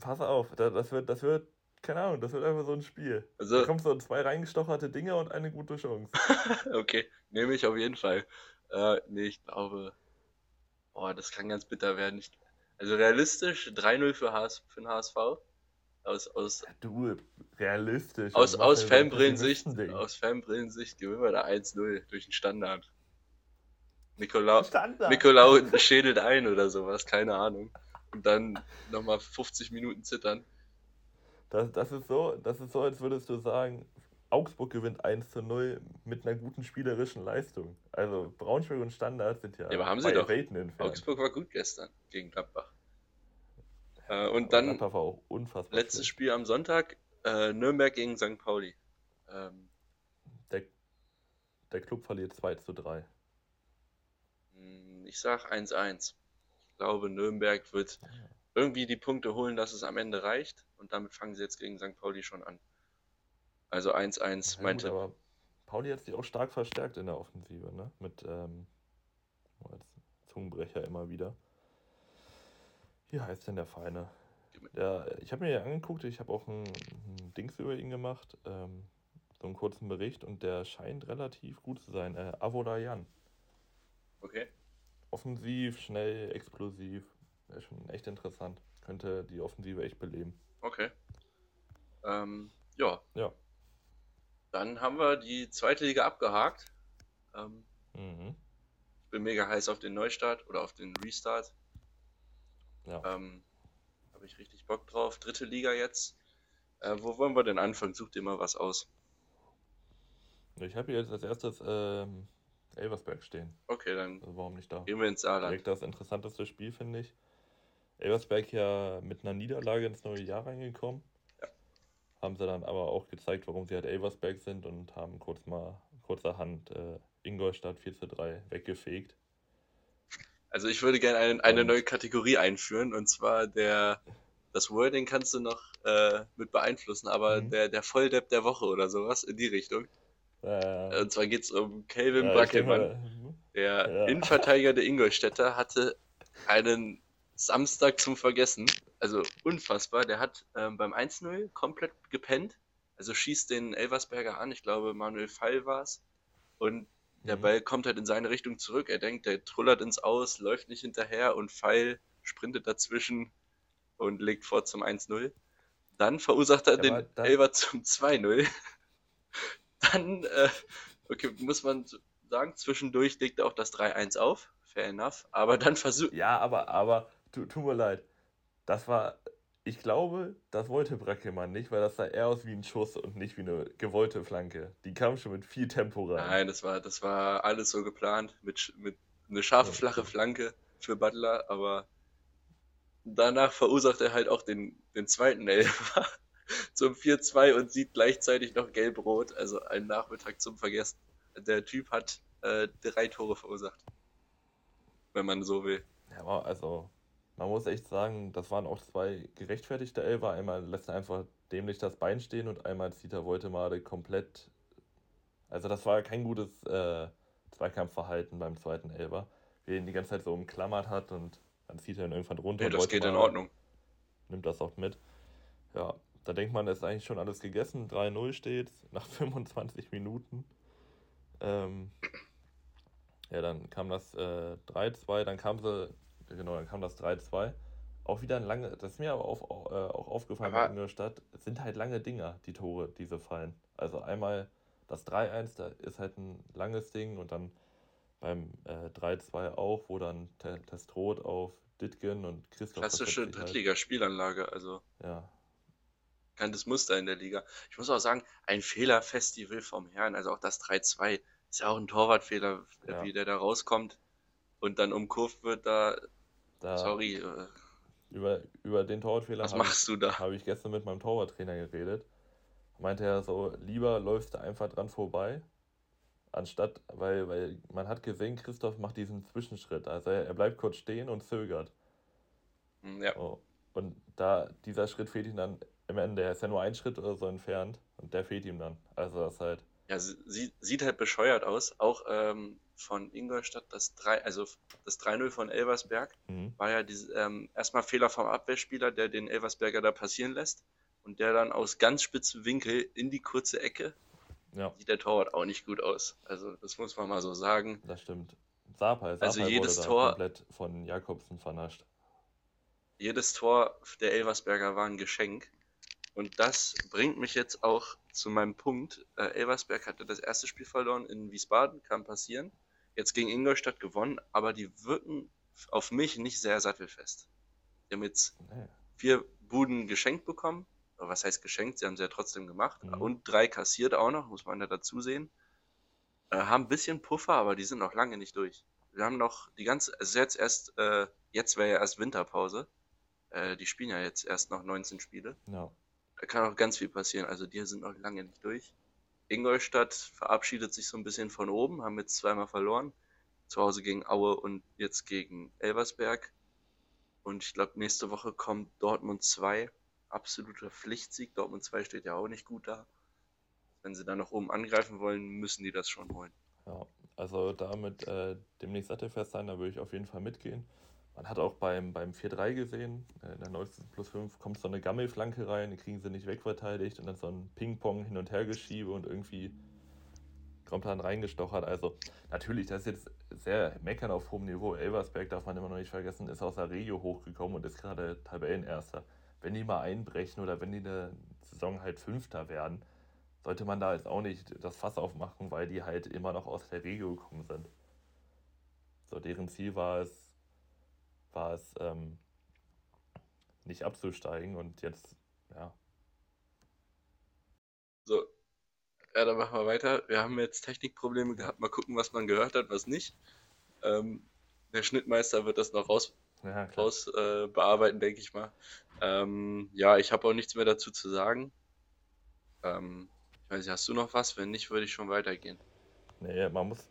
Pass auf, das wird, das wird keine Ahnung, das wird einfach so ein Spiel. Also, da kommen so zwei reingestocherte Dinge und eine gute Chance. okay, nehme ich auf jeden Fall. Äh, nee, ich glaube. Oh, das kann ganz bitter werden. Ich, also realistisch 3-0 für, HS, für den HSV. Aus, aus, du, realistisch. Aus, aus Fanbrillensicht, aus Fanbrillensicht gewinnen wir da 1-0 durch den Standard. Nikolaus, Nikolaus schädelt ein oder sowas, keine Ahnung. Und dann nochmal 50 Minuten zittern. Das, das, ist so, das ist so, als würdest du sagen, Augsburg gewinnt 1 zu 0 mit einer guten spielerischen Leistung. Also Braunschweig und Standard sind ja, ja aber haben sie doch. Augsburg war gut gestern gegen Gladbach. Äh, und dann letztes. Spiel am Sonntag, äh, Nürnberg gegen St. Pauli. Ähm, der, der Club verliert 2 zu 3. Hm, ich sag 1-1. Ich glaube, Nürnberg wird irgendwie die Punkte holen, dass es am Ende reicht. Und damit fangen sie jetzt gegen St. Pauli schon an. Also 1-1, ja, mein Tipp. Aber Pauli hat sich auch stark verstärkt in der Offensive, ne? Mit ähm, als Zungenbrecher immer wieder. Wie heißt denn der Feine? Der, ich habe mir ja angeguckt, ich habe auch ein, ein, Dings über ihn gemacht, ähm, so einen kurzen Bericht und der scheint relativ gut zu sein. Äh, Avoda Jan. Okay. Offensiv, schnell, explosiv. Wäre schon echt interessant. Könnte die Offensive echt beleben. Okay. Ähm, ja. Ja. Dann haben wir die zweite Liga abgehakt. Ähm, mhm. Ich bin mega heiß auf den Neustart oder auf den Restart. Ja. Ähm, Habe ich richtig Bock drauf. Dritte Liga jetzt. Äh, wo wollen wir denn anfangen? Such dir mal was aus. Ich habe hier jetzt als erstes ähm, Elversberg stehen. Okay, dann also warum nicht da? Gehen wir ins Saarland. Direkt das interessanteste Spiel, finde ich. Elversberg ja mit einer Niederlage ins neue Jahr reingekommen. Ja. Haben sie dann aber auch gezeigt, warum sie halt Elversberg sind und haben kurz mal kurzerhand äh, Ingolstadt 4 zu 3 weggefegt. Also ich würde gerne eine, eine neue Kategorie einführen und zwar der das Wording kannst du noch äh, mit beeinflussen, aber mhm. der, der Volldepp der Woche oder sowas in die Richtung. Äh, und zwar geht es um Calvin ja, Brackelmann. Der ja. Innenverteidiger der Ingolstädter hatte einen Samstag zum Vergessen. Also unfassbar. Der hat ähm, beim 1-0 komplett gepennt. Also schießt den Elversberger an. Ich glaube, Manuel Fall war es. Und der mhm. Ball kommt halt in seine Richtung zurück. Er denkt, der trullert ins Aus, läuft nicht hinterher und Fall sprintet dazwischen und legt vor zum 1-0. Dann verursacht er ja, den Elver zum 2-0. Dann, äh, okay, muss man sagen, zwischendurch legt er auch das 3-1 auf. Fair enough. Aber dann versucht. Ja, aber, aber, tu, tut mir leid. Das war, ich glaube, das wollte Brackelmann nicht, weil das sah eher aus wie ein Schuss und nicht wie eine gewollte Flanke. Die kam schon mit viel Tempo rein. Nein, das war, das war alles so geplant. Mit, mit eine scharfe, flache Flanke für Butler, aber danach verursacht er halt auch den, den zweiten Elfer zum 4-2 und sieht gleichzeitig noch gelb-rot. Also ein Nachmittag zum Vergessen. Der Typ hat äh, drei Tore verursacht. Wenn man so will. Ja, also man muss echt sagen, das waren auch zwei gerechtfertigte Elfer. Einmal lässt er einfach dämlich das Bein stehen und einmal zieht er Woltemade komplett. Also das war kein gutes äh, Zweikampfverhalten beim zweiten Elfer, wie er ihn die ganze Zeit so umklammert hat und dann zieht er ihn irgendwann runter. Ja, das geht in Ordnung. Nimmt das auch mit. Ja, da denkt man, ist eigentlich schon alles gegessen. 3-0 steht nach 25 Minuten. Ähm, ja, dann kam das äh, 3-2, dann kam sie, genau, dann kam das 3-2. Auch wieder ein lange, das ist mir aber auch, äh, auch aufgefallen aber in der Stadt, es sind halt lange Dinger, die Tore, diese fallen. Also einmal das 3-1, da ist halt ein langes Ding und dann beim äh, 3-2 auch, wo dann Testrot auf Ditgen und Christoph. Klassische halt. Drittligaspielanlage, also. Ja. Bekanntes Muster in der Liga. Ich muss auch sagen, ein Fehlerfestival vom Herrn, also auch das 3-2, ist ja auch ein Torwartfehler, ja. wie der da rauskommt und dann umkurvt wird, da. Da sorry. Äh, über, über den Torwartfehler habe ich, hab ich gestern mit meinem Torwarttrainer geredet. Meinte er so, lieber läufst du einfach dran vorbei, Anstatt, weil, weil man hat gesehen, Christoph macht diesen Zwischenschritt. Also er, er bleibt kurz stehen und zögert. Hm, ja. Oh. Und da, dieser Schritt fehlt ihm dann im Ende. Er ist ja nur ein Schritt oder so entfernt und der fehlt ihm dann. Also das halt. Ja, sie, sieht halt bescheuert aus. Auch ähm, von Ingolstadt das 3, also das 3-0 von Elversberg mhm. war ja diese, ähm, erstmal Fehler vom Abwehrspieler, der den Elversberger da passieren lässt und der dann aus ganz spitzem Winkel in die kurze Ecke ja. sieht der Torwart auch nicht gut aus. Also das muss man mal so sagen. Das stimmt. Sapa, Sapa also jedes Tor komplett von Jakobsen vernascht. Jedes Tor der Elversberger war ein Geschenk. Und das bringt mich jetzt auch zu meinem Punkt. Äh, Elversberg hatte das erste Spiel verloren in Wiesbaden, kann passieren. Jetzt gegen Ingolstadt gewonnen, aber die wirken auf mich nicht sehr sattelfest. Die haben jetzt nee. vier Buden geschenkt bekommen was heißt geschenkt, sie haben sie ja trotzdem gemacht. Mhm. Und drei kassiert auch noch, muss man ja dazu sehen. Äh, haben ein bisschen Puffer, aber die sind noch lange nicht durch. Wir haben noch die ganze, also jetzt erst, äh, jetzt wäre ja erst Winterpause. Äh, die spielen ja jetzt erst noch 19 Spiele. Ja. Da kann auch ganz viel passieren, also die sind noch lange nicht durch. Ingolstadt verabschiedet sich so ein bisschen von oben, haben jetzt zweimal verloren. Zu Hause gegen Aue und jetzt gegen Elversberg. Und ich glaube, nächste Woche kommt Dortmund 2 absoluter Pflichtsieg. Dortmund 2 steht ja auch nicht gut da. Wenn sie dann noch oben angreifen wollen, müssen die das schon holen. Ja, also damit äh, demnächst sattelfest sein, da würde ich auf jeden Fall mitgehen. Man hat auch beim, beim 4-3 gesehen, äh, in der 90. plus 5 kommt so eine Gammelflanke rein, die kriegen sie nicht wegverteidigt und dann so ein Ping-Pong hin und her geschiebe und irgendwie dann reingestochert. Also natürlich, das ist jetzt sehr meckern auf hohem Niveau. Elversberg darf man immer noch nicht vergessen, ist aus der Regio hochgekommen und ist gerade Tabellenerster wenn die mal einbrechen oder wenn die eine Saison halt Fünfter werden, sollte man da jetzt auch nicht das Fass aufmachen, weil die halt immer noch aus der Regio gekommen sind. So, deren Ziel war es, war es, ähm, nicht abzusteigen und jetzt, ja. So, ja, dann machen wir weiter. Wir haben jetzt Technikprobleme gehabt. Mal gucken, was man gehört hat, was nicht. Ähm, der Schnittmeister wird das noch raus, ja, raus äh, bearbeiten, denke ich mal. Ähm, ja, ich habe auch nichts mehr dazu zu sagen. Ähm, ich weiß nicht, hast du noch was? Wenn nicht, würde ich schon weitergehen. Nee, man muss,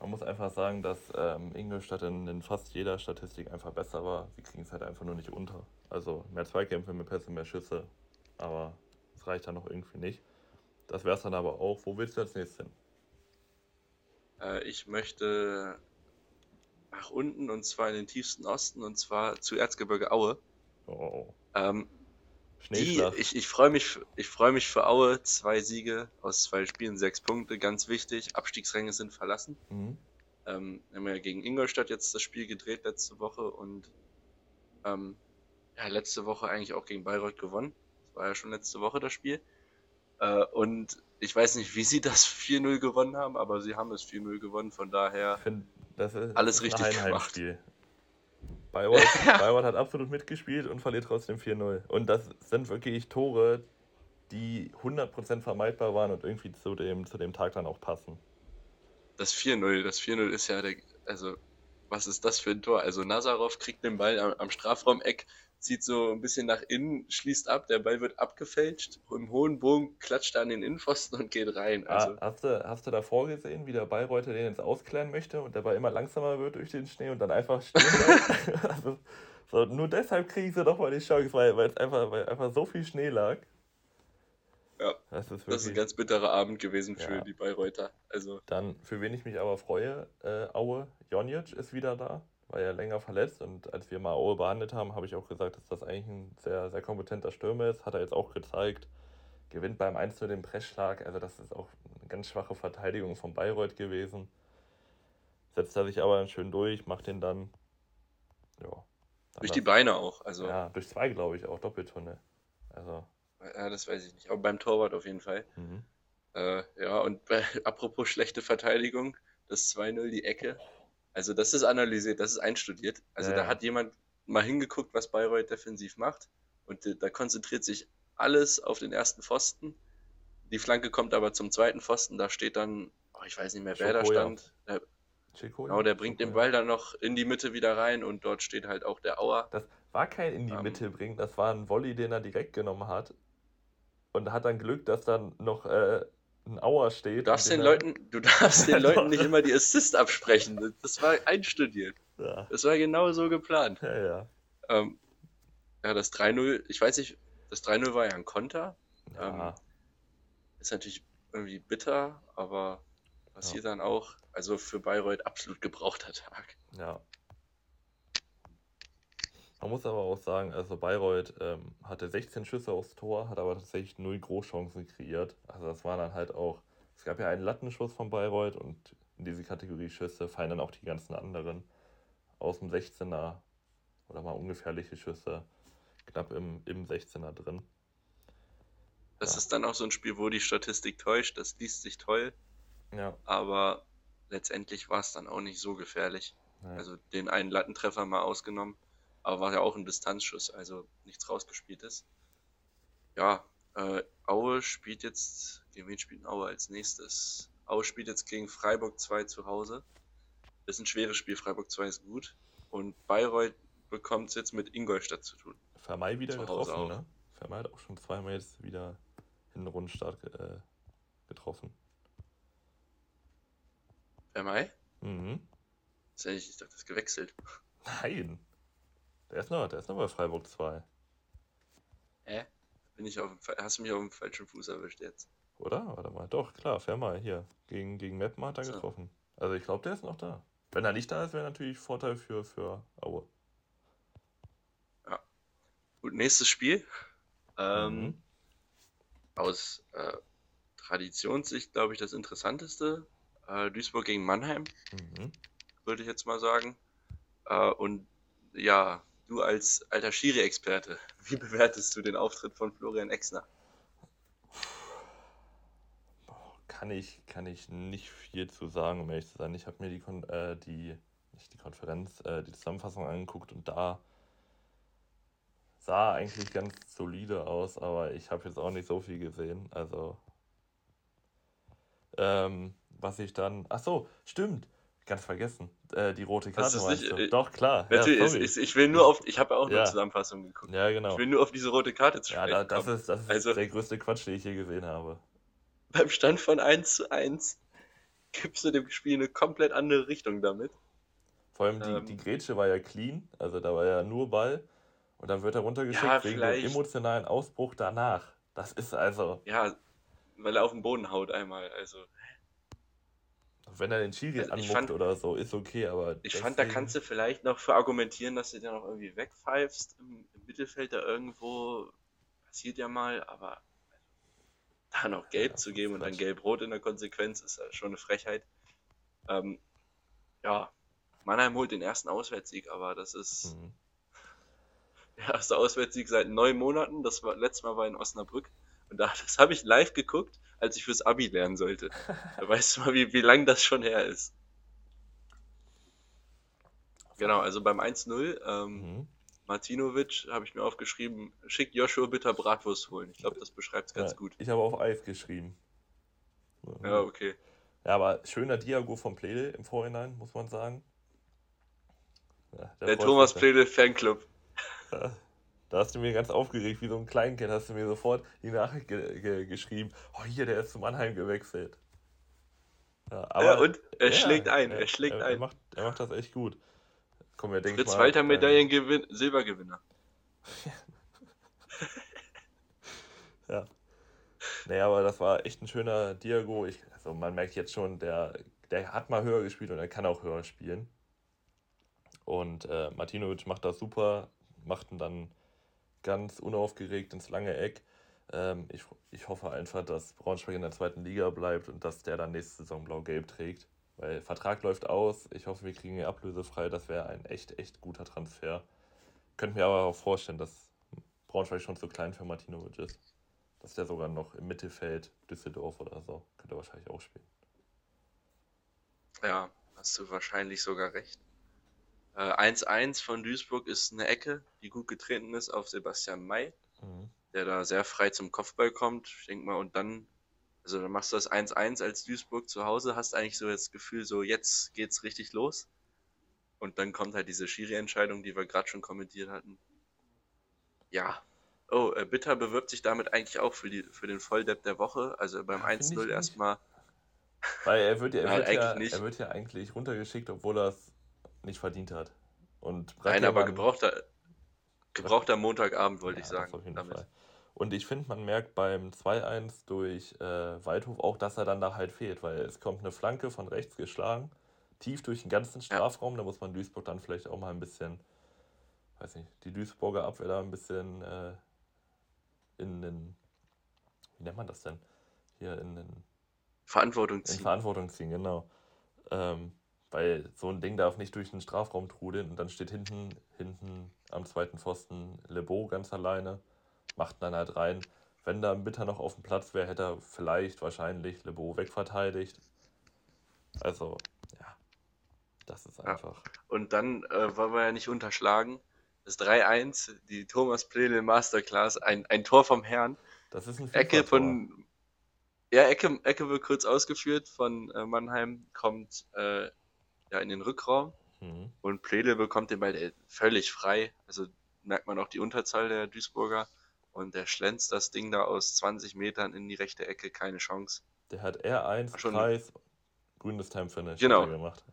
man muss einfach sagen, dass ähm, Ingolstadt in, in fast jeder Statistik einfach besser war. Sie kriegen es halt einfach nur nicht unter. Also mehr Zweikämpfe, mehr Pässe, mehr Schüsse. Aber es reicht dann noch irgendwie nicht. Das wäre es dann aber auch. Wo willst du als nächstes hin? Äh, ich möchte nach unten und zwar in den tiefsten Osten und zwar zu Erzgebirge Aue. Oh. Ähm, die, ich ich freue mich, freu mich für Aue. Zwei Siege aus zwei Spielen, sechs Punkte, ganz wichtig. Abstiegsränge sind verlassen. Mhm. Ähm, haben ja gegen Ingolstadt jetzt das Spiel gedreht letzte Woche und ähm, ja, letzte Woche eigentlich auch gegen Bayreuth gewonnen. Das war ja schon letzte Woche das Spiel. Äh, und ich weiß nicht, wie sie das 4-0 gewonnen haben, aber sie haben es 4-0 gewonnen, von daher alles richtig gemacht. Bayreuth, Bayreuth hat absolut mitgespielt und verliert trotzdem 4-0. Und das sind wirklich Tore, die 100% vermeidbar waren und irgendwie zu dem, zu dem Tag dann auch passen. Das 4-0, das 4-0 ist ja der, also was ist das für ein Tor? Also Nazarov kriegt den Ball am, am Strafraum-Eck, zieht so ein bisschen nach innen, schließt ab, der Ball wird abgefälscht, im hohen Bogen klatscht er an den Innenpfosten und geht rein. Ah, also, ah, hast, du, hast du davor gesehen, wie der Bayreuther den jetzt ausklären möchte und der Ball immer langsamer wird durch den Schnee und dann einfach stehen bleibt? also, so, nur deshalb kriegen sie doch mal die Chance, weil, weil, es einfach, weil einfach so viel Schnee lag. Ja, das ist, wirklich, das ist ein ganz bitterer Abend gewesen für ja. die Bayreuther. Also. Dann, für wen ich mich aber freue, äh, Aue, Jonic ist wieder da war ja länger verletzt und als wir mal Aue behandelt haben, habe ich auch gesagt, dass das eigentlich ein sehr, sehr kompetenter Stürmer ist. Hat er jetzt auch gezeigt. Gewinnt beim 1 den Pressschlag. Also, das ist auch eine ganz schwache Verteidigung von Bayreuth gewesen. Setzt er sich aber dann schön durch, macht den dann. Ja. Durch die Beine auch. Also. Ja, durch zwei, glaube ich, auch Doppeltunnel. Also. Ja, das weiß ich nicht. Aber beim Torwart auf jeden Fall. Mhm. Äh, ja, und bei, apropos schlechte Verteidigung, das 2-0, die Ecke. Also das ist analysiert, das ist einstudiert. Also ja, da hat jemand mal hingeguckt, was Bayreuth defensiv macht. Und da konzentriert sich alles auf den ersten Pfosten. Die Flanke kommt aber zum zweiten Pfosten. Da steht dann, oh, ich weiß nicht mehr, wer Schokoja. da stand. Der, genau, der bringt Schokoja. den Ball dann noch in die Mitte wieder rein und dort steht halt auch der Auer. Das war kein in die um, ähm. Mitte bringen, das war ein Volley, den er direkt genommen hat. Und hat dann Glück, dass dann noch äh, ein Auer steht. Du darfst den Leuten, du darfst den Leuten nicht immer die Assist absprechen. Das war einstudiert. Ja. Das war genau so geplant. Ja, ja. Ähm, ja, das 3-0, ich weiß nicht, das 3-0 war ja ein Konter. Ja. Ähm, ist natürlich irgendwie bitter, aber passiert ja. dann auch. Also für Bayreuth absolut gebrauchter Tag. Ja. Man muss aber auch sagen, also Bayreuth ähm, hatte 16 Schüsse aufs Tor, hat aber tatsächlich null Großchancen kreiert. Also das war dann halt auch, es gab ja einen Lattenschuss von Bayreuth und in diese Kategorie Schüsse fallen dann auch die ganzen anderen aus dem 16er oder mal ungefährliche Schüsse knapp im, im 16er drin. Das ja. ist dann auch so ein Spiel, wo die Statistik täuscht, das liest sich toll. Ja. Aber letztendlich war es dann auch nicht so gefährlich. Ja. Also den einen Lattentreffer mal ausgenommen aber war ja auch ein Distanzschuss, also nichts rausgespieltes. Ja, äh, Aue spielt jetzt, gegen wen spielt Aue als nächstes? Aue spielt jetzt gegen Freiburg 2 zu Hause. Ist ein schweres Spiel, Freiburg 2 ist gut. Und Bayreuth bekommt es jetzt mit Ingolstadt zu tun. Vermei wieder getroffen, ne? Vermei hat auch schon zweimal jetzt wieder in den Rundenstart äh, getroffen. Vermei? Mhm. ich dachte, das ist gewechselt. Nein. Der ist noch, der ist noch bei Freiburg 2. Hä? Bin ich auf, hast du mich auf dem falschen Fuß erwischt jetzt? Oder? Warte mal. Doch, klar, fair mal. Hier. Gegen, gegen Meppen hat er so. getroffen. Also ich glaube, der ist noch da. Wenn er nicht da ist, wäre natürlich Vorteil für, für Aue. Ja. Gut, nächstes Spiel. Ähm, mhm. Aus äh, Traditionssicht, glaube ich, das interessanteste. Äh, Duisburg gegen Mannheim. Mhm. Würde ich jetzt mal sagen. Äh, und ja, Du als alter Schiri-Experte, wie bewertest du den Auftritt von Florian Exner? Kann ich, kann ich nicht viel zu sagen, um ehrlich zu sein. Ich habe mir die, äh, die, nicht die Konferenz, äh, die Zusammenfassung angeguckt und da sah eigentlich ganz solide aus, aber ich habe jetzt auch nicht so viel gesehen. Also, ähm, was ich dann. Ach so, stimmt. Ganz vergessen. Äh, die rote Karte meinst nicht, äh, Doch, klar. Ja, ich, ich, will nur auf. Ich habe auch nur ja. Zusammenfassung geguckt. Ja, genau. Ich will nur auf diese rote Karte zu sprechen. Ja, da, das, ist, das ist also, der größte Quatsch, den ich je gesehen habe. Beim Stand von 1 zu 1 gibst du dem Spiel eine komplett andere Richtung damit. Vor allem die, ähm, die Grätsche war ja clean, also da war ja nur Ball und dann wird er runtergeschickt ja, wegen dem emotionalen Ausbruch danach. Das ist also. Ja, weil er auf den Boden haut einmal, also. Wenn er den Chiri also anmuckt fand, oder so, ist okay, aber. Ich fand, da kannst du vielleicht noch für argumentieren, dass du den noch irgendwie wegpfeifst im, im Mittelfeld da irgendwo. Passiert ja mal, aber da noch gelb ja, zu geben und dann gelb-rot in der Konsequenz ist schon eine Frechheit. Ähm, ja, Mannheim holt den ersten Auswärtssieg, aber das ist mhm. der erste Auswärtssieg seit neun Monaten. Das war letztes Mal war in Osnabrück. Und da, das habe ich live geguckt, als ich fürs Abi lernen sollte. Da weißt du mal, wie, wie lang das schon her ist. Genau, also beim 1-0, ähm, mhm. Martinovic habe ich mir aufgeschrieben, schickt Joshua bitte Bratwurst holen. Ich glaube, das beschreibt es ganz ja, gut. Ich habe auf Eis geschrieben. Ja, okay. Ja, aber schöner Diago vom Plede im Vorhinein, muss man sagen. Ja, der, der Thomas Plede Fanclub. Ja, da hast du mir ganz aufgeregt, wie so ein Kleinkind, hast du mir sofort die Nachricht ge ge geschrieben. Oh, hier, der ist zum Mannheim gewechselt. Ja, aber, ja und er schlägt ein, er, er schlägt er, ein. Er macht, er macht das echt gut. Komm, wir denken Fritz Walter Medaillengewinn, Silbergewinner. ja. Naja, aber das war echt ein schöner Diago. Ich, also man merkt jetzt schon, der, der hat mal höher gespielt und er kann auch höher spielen. Und äh, Martinovic macht das super, macht ihn dann ganz unaufgeregt ins lange Eck. Ähm, ich, ich hoffe einfach, dass Braunschweig in der zweiten Liga bleibt und dass der dann nächste Saison blau-gelb trägt. Weil Vertrag läuft aus. Ich hoffe, wir kriegen ihn ablösefrei. Das wäre ein echt, echt guter Transfer. Könnte mir aber auch vorstellen, dass Braunschweig schon zu klein für Martinovic ist. Dass der sogar noch im Mittelfeld Düsseldorf oder so. Könnte wahrscheinlich auch spielen. Ja, hast du wahrscheinlich sogar recht. 1-1 äh, von Duisburg ist eine Ecke, die gut getreten ist auf Sebastian May, mhm. der da sehr frei zum Kopfball kommt. Ich denke mal, und dann also dann machst du das 1-1 als Duisburg zu Hause, hast eigentlich so das Gefühl, so jetzt geht's richtig los. Und dann kommt halt diese Schiri-Entscheidung, die wir gerade schon kommentiert hatten. Ja. Oh, äh, Bitter bewirbt sich damit eigentlich auch für, die, für den Volldepp der Woche. Also beim ja, 1-0 erstmal. Weil er wird, er, wird ja, er wird ja eigentlich runtergeschickt, obwohl er es nicht verdient hat. Und Nein, aber gebrauchter, gebrauchter Montagabend, wollte ja, ich sagen. Auf jeden damit. Fall. Und ich finde, man merkt beim 2-1 durch äh, Waldhof auch, dass er dann da halt fehlt, weil es kommt eine Flanke von rechts geschlagen, tief durch den ganzen Strafraum. Ja. Da muss man Duisburg dann vielleicht auch mal ein bisschen, weiß nicht, die Duisburger Abwehr da ein bisschen äh, in den, wie nennt man das denn? Hier in den Verantwortung ziehen. In Verantwortung ziehen, genau. Ähm, weil so ein Ding darf nicht durch den Strafraum trudeln und dann steht hinten, hinten am zweiten Pfosten Lebeau ganz alleine macht dann halt rein. Wenn da ein Bitter noch auf dem Platz wäre, hätte er vielleicht wahrscheinlich Lebo wegverteidigt. Also, ja, das ist einfach. Ja. Und dann äh, wollen wir ja nicht unterschlagen. Das 3-1, die Thomas Pledel Masterclass, ein, ein Tor vom Herrn. Das ist ein Ecke von. Ja, Ecke, Ecke wird kurz ausgeführt von äh, Mannheim, kommt äh, ja in den Rückraum mhm. und Pledel bekommt den Ball völlig frei. Also merkt man auch die Unterzahl der Duisburger. Und der schlänzt das Ding da aus 20 Metern in die rechte Ecke, keine Chance. Der hat R1, schon Kreis, grünes Time Finish genau. gemacht.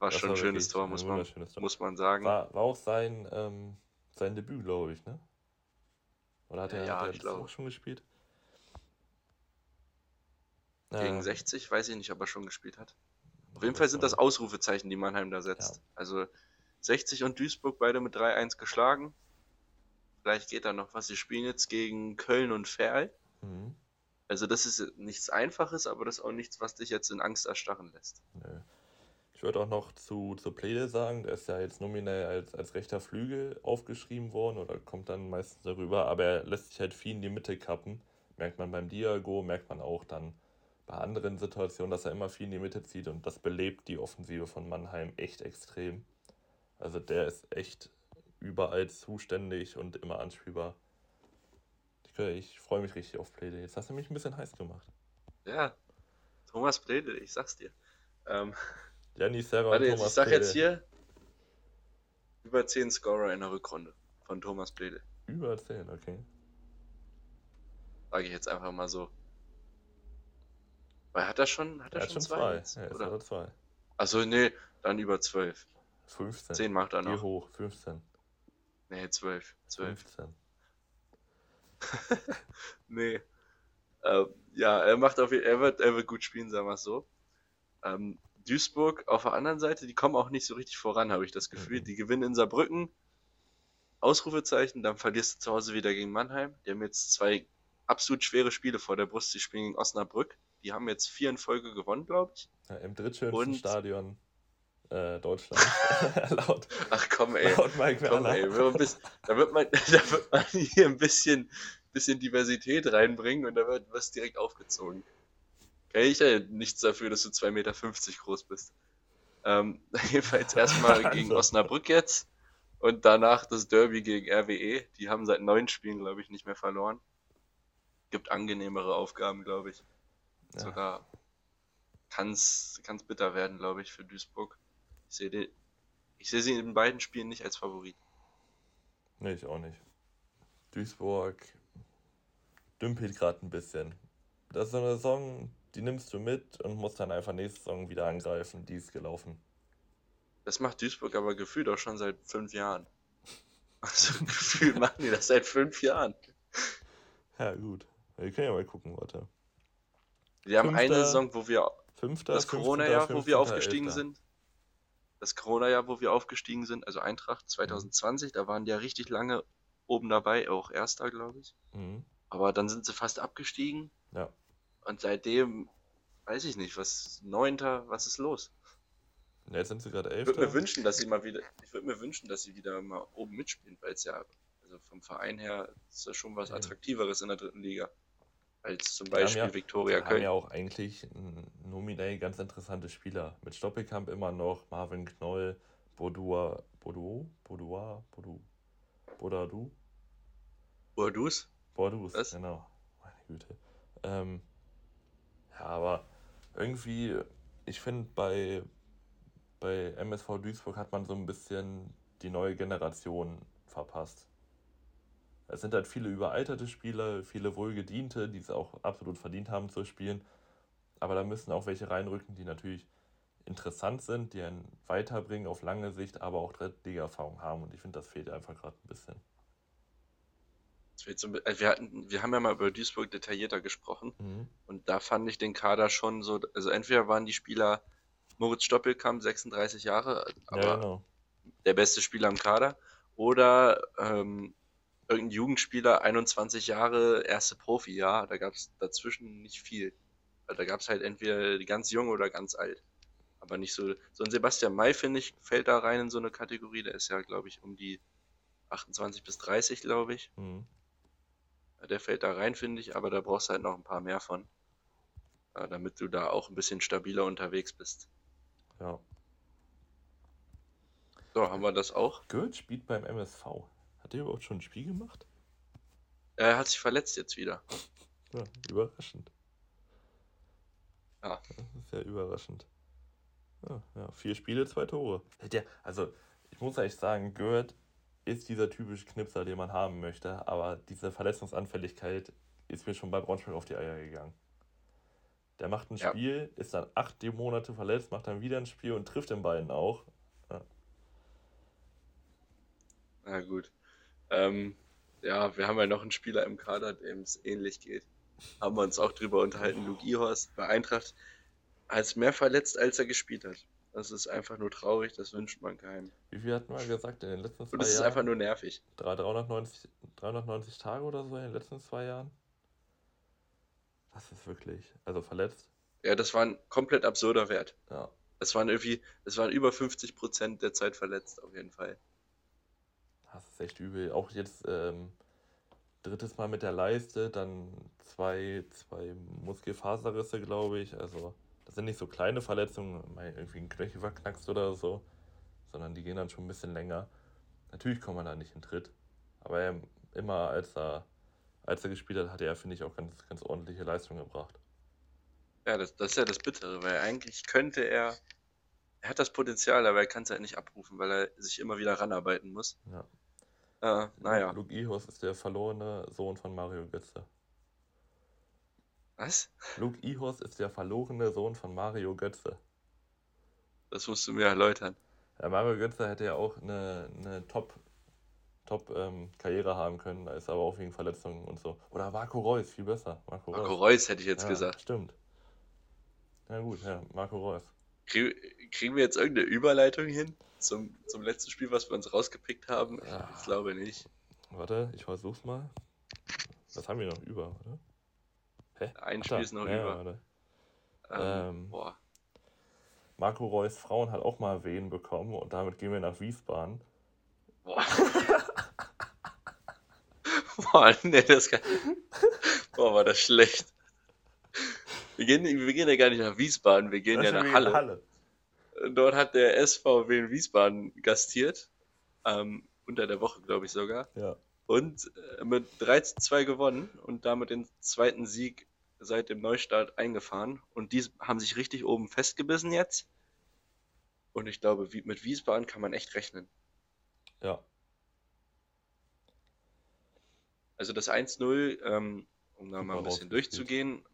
War das schon ein schönes Tor, muss man, Tor. muss man sagen. War, war auch sein, ähm, sein Debüt, glaube ich, ne? Oder hat er, ja, hat er auch schon gespielt? Gegen äh, 60, weiß ich nicht, ob er schon gespielt hat. Auf jeden Fall sind das Ausrufezeichen, die Mannheim da setzt. Ja. Also 60 und Duisburg beide mit 3-1 geschlagen. Vielleicht geht da noch was. Sie spielen jetzt gegen Köln und Ferl. Mhm. Also das ist nichts Einfaches, aber das ist auch nichts, was dich jetzt in Angst erstarren lässt. Nö. Ich würde auch noch zu, zu Plede sagen, der ist ja jetzt nominell als, als rechter Flügel aufgeschrieben worden oder kommt dann meistens darüber, aber er lässt sich halt viel in die Mitte kappen. Merkt man beim Diago, merkt man auch dann bei anderen Situationen, dass er immer viel in die Mitte zieht und das belebt die Offensive von Mannheim echt extrem. Also der ist echt überall zuständig und immer anspielbar. Ich, ich freue mich richtig auf Playday. Jetzt hast du mich ein bisschen heiß gemacht. Ja, Thomas Playday, ich sag's dir. Ähm, Janni Serra warte, jetzt, ich sag Pledel. jetzt hier über 10 Scorer in der Rückrunde von Thomas Playday. Über 10, okay. Sage ich jetzt einfach mal so. Weil hat er schon, hat er, er schon, hat schon zwei? zwei. Ja, oder? zwei. Achso, nee, dann über 12. 15. 10 macht er noch. Wie hoch? 15. Nee, 12. 12. 15. nee. Ähm, ja, er macht auf er wird, er wird gut spielen, sagen wir es so. Ähm, Duisburg auf der anderen Seite, die kommen auch nicht so richtig voran, habe ich das Gefühl. Mhm. Die gewinnen in Saarbrücken. Ausrufezeichen, dann verlierst du zu Hause wieder gegen Mannheim. Die haben jetzt zwei absolut schwere Spiele vor der Brust. Die spielen gegen Osnabrück. Die haben jetzt vier in Folge gewonnen, glaube ich. Ja, Im drittschönsten Stadion äh, Deutschland. laut, Ach komm, ey. Laut Mike komm, ey. Da wird, man, da wird man hier ein bisschen, bisschen Diversität reinbringen und da wird was direkt aufgezogen. Kann ich ja nichts dafür, dass du 2,50 Meter groß bist. Ähm, jedenfalls erstmal gegen also. Osnabrück jetzt und danach das Derby gegen RWE. Die haben seit neun Spielen, glaube ich, nicht mehr verloren. Gibt angenehmere Aufgaben, glaube ich. Ja. Sogar kann es bitter werden, glaube ich, für Duisburg. Ich sehe seh sie in beiden Spielen nicht als Favorit. Nee, ich auch nicht. Duisburg dümpelt gerade ein bisschen. Das ist so eine Saison, die nimmst du mit und musst dann einfach nächste Saison wieder angreifen. Die ist gelaufen. Das macht Duisburg aber gefühlt auch schon seit fünf Jahren. Also gefühlt machen die das seit fünf Jahren. Ja, gut. Wir können ja mal gucken, warte. Wir haben eine Saison, wo wir. Fünfter, das Corona-Jahr, wo wir aufgestiegen Elfter. sind das Corona-Jahr, wo wir aufgestiegen sind, also Eintracht 2020, mhm. da waren die ja richtig lange oben dabei, auch Erster, glaube ich. Mhm. Aber dann sind sie fast abgestiegen. Ja. Und seitdem, weiß ich nicht, was, Neunter, was ist los? Ja, jetzt sind sie gerade Elfter. Ich würde mir wünschen, dass sie mal wieder, ich würde mir wünschen, dass sie wieder mal oben mitspielen, weil es ja, also vom Verein her ist das schon was. Attraktiveres in der dritten Liga als zum Beispiel ja, Viktoria Köln. haben ja auch eigentlich nominell ganz interessante Spieler. Mit Stoppelkamp immer noch, Marvin Knoll, Bodua, Bodu, Bodua, Bodu, Bodadu. Bordus? Bordus, Was? genau. Meine Güte. Ähm, ja, aber irgendwie, ich finde, bei, bei MSV Duisburg hat man so ein bisschen die neue Generation verpasst. Es sind halt viele überalterte Spieler, viele wohlgediente, die es auch absolut verdient haben zu spielen. Aber da müssen auch welche reinrücken, die natürlich interessant sind, die einen weiterbringen auf lange Sicht, aber auch Drittliga-Erfahrung haben. Und ich finde, das fehlt einfach gerade ein bisschen. Also wir, hatten, wir haben ja mal über Duisburg detaillierter gesprochen. Mhm. Und da fand ich den Kader schon so, also entweder waren die Spieler, Moritz Stoppelkamp, 36 Jahre, aber ja, genau. der beste Spieler im Kader, oder ähm, irgendein Jugendspieler, 21 Jahre, erste Profi, ja, da gab es dazwischen nicht viel. Da gab es halt entweder ganz jung oder ganz alt. Aber nicht so. So ein Sebastian May, finde ich, fällt da rein in so eine Kategorie. Der ist ja, glaube ich, um die 28 bis 30, glaube ich. Mhm. Der fällt da rein, finde ich, aber da brauchst du halt noch ein paar mehr von. Damit du da auch ein bisschen stabiler unterwegs bist. Ja. So, haben wir das auch? Goethe spielt beim MSV. Hat der überhaupt schon ein Spiel gemacht? Er hat sich verletzt jetzt wieder. Ja, überraschend. Ja. Ist ja überraschend. Ja, ja, vier Spiele, zwei Tore. Der, also, ich muss eigentlich sagen, Gerd ist dieser typische Knipser, den man haben möchte, aber diese Verletzungsanfälligkeit ist mir schon bei Braunschweig auf die Eier gegangen. Der macht ein Spiel, ja. ist dann acht Monate verletzt, macht dann wieder ein Spiel und trifft den beiden auch. Ja. Na gut. Ähm, ja, wir haben ja noch einen Spieler im Kader, dem es ähnlich geht. Haben wir uns auch drüber unterhalten. Luke Ihorst bei Eintracht als mehr verletzt, als er gespielt hat. Das ist einfach nur traurig, das wünscht man keinem. Wie viel hat man gesagt in den letzten zwei Jahren? Und das ist einfach nur nervig. 390, 390 Tage oder so in den letzten zwei Jahren? Das ist wirklich, also verletzt. Ja, das war ein komplett absurder Wert. Ja. Es waren irgendwie, es waren über 50 Prozent der Zeit verletzt, auf jeden Fall. Das ist echt übel. Auch jetzt ähm, drittes Mal mit der Leiste, dann zwei, zwei Muskelfaserrisse, glaube ich. Also, das sind nicht so kleine Verletzungen, mal irgendwie ein Knöchel verknackst oder so, sondern die gehen dann schon ein bisschen länger. natürlich kommt man da nicht in Tritt. Aber er, immer als er, als er gespielt hat, hat er, finde ich, auch ganz, ganz ordentliche Leistung gebracht. Ja, das, das ist ja das Bittere, weil eigentlich könnte er, er hat das Potenzial, aber er kann es halt nicht abrufen, weil er sich immer wieder ranarbeiten muss. Ja. Äh, naja. Luke Ihos ist der verlorene Sohn von Mario Götze. Was? Luke Ihos ist der verlorene Sohn von Mario Götze. Das musst du mir erläutern. Ja, Mario Götze hätte ja auch eine, eine Top, Top ähm, Karriere haben können, da ist aber auch wegen Verletzungen und so. Oder Marco Reus, viel besser. Marco, Marco Reus. Reus hätte ich jetzt ja, gesagt. Stimmt. Na gut, ja, Marco Reus. Krieg, kriegen wir jetzt irgendeine Überleitung hin zum, zum letzten Spiel, was wir uns rausgepickt haben? Ja. Ich glaube nicht. Warte, ich versuch's mal. Was haben wir noch über, oder? Hä? Ein Spiel ist noch ja, über. Ähm, ähm, boah. Marco Reus Frauen hat auch mal Wehen bekommen und damit gehen wir nach Wiesbaden. Boah. Boah, nee, das kann. Boah, war das schlecht. Wir gehen, wir gehen ja gar nicht nach Wiesbaden, wir gehen das ja nach Halle. Halle. Dort hat der SVW in Wiesbaden gastiert. Ähm, unter der Woche, glaube ich sogar. Ja. Und äh, mit 13-2 gewonnen und damit den zweiten Sieg seit dem Neustart eingefahren. Und die haben sich richtig oben festgebissen jetzt. Und ich glaube, mit Wiesbaden kann man echt rechnen. Ja. Also das 1-0, ähm, um da mal ein bisschen durchzugehen,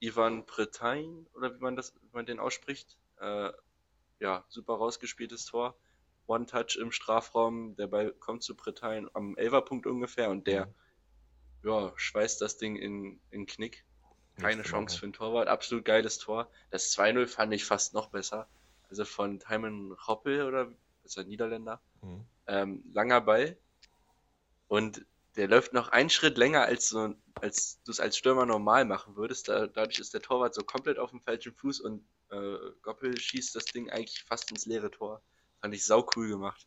Ivan Pretain, oder wie man das, wie man den ausspricht, äh, ja, super rausgespieltes Tor. One-Touch im Strafraum, der Ball kommt zu Pretain am Elferpunkt ungefähr und der, ja, schweißt das Ding in, in Knick. Keine Chance für ein Torwart, absolut geiles Tor. Das 2-0 fand ich fast noch besser. Also von Timon Hoppel oder ist er Niederländer. Mhm. Ähm, langer Ball. Und der läuft noch einen Schritt länger, als, so, als du es als Stürmer normal machen würdest. Da, dadurch ist der Torwart so komplett auf dem falschen Fuß und äh, Goppel schießt das Ding eigentlich fast ins leere Tor. Fand ich sau cool gemacht.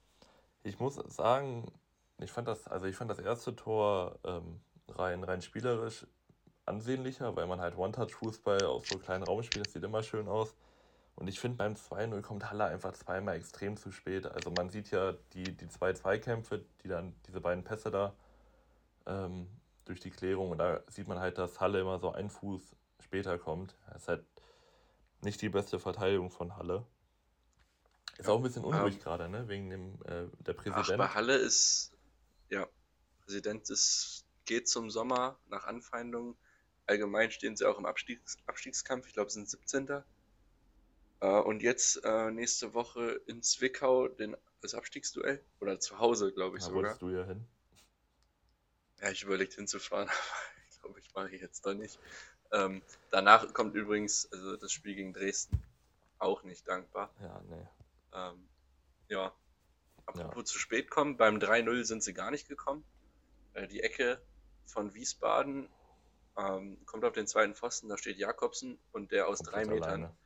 Ich muss sagen, ich fand das, also ich fand das erste Tor ähm, rein, rein spielerisch ansehnlicher, weil man halt One-Touch-Fußball aus so kleinen Raum spielt, das sieht immer schön aus. Und ich finde, beim 2-0 kommt Halle einfach zweimal extrem zu spät. Also man sieht ja die, die zwei Zweikämpfe, die dann, diese beiden Pässe da ähm, durch die Klärung. Und da sieht man halt, dass Halle immer so ein Fuß später kommt. Das ist halt nicht die beste Verteidigung von Halle. Ist auch ein bisschen unruhig ähm, gerade, ne? Wegen dem äh, der Präsident. Ach, bei Halle ist, ja, Präsident ist, geht zum Sommer nach Anfeindung. Allgemein stehen sie auch im Abstiegs, Abstiegskampf, ich glaube, sie sind 17. Äh, und jetzt äh, nächste Woche in Zwickau den, das Abstiegsduell. Oder zu Hause, glaube ich da sogar. du ja hin. Ja, ich überlegt hinzufahren, aber ich glaube, ich mache jetzt da nicht. Ähm, danach kommt übrigens also das Spiel gegen Dresden. Auch nicht dankbar. Ja, nee. Ähm, ja. Apropos ja. zu spät kommen, beim 3-0 sind sie gar nicht gekommen. Äh, die Ecke von Wiesbaden ähm, kommt auf den zweiten Pfosten, da steht Jakobsen und der aus drei Metern alleine.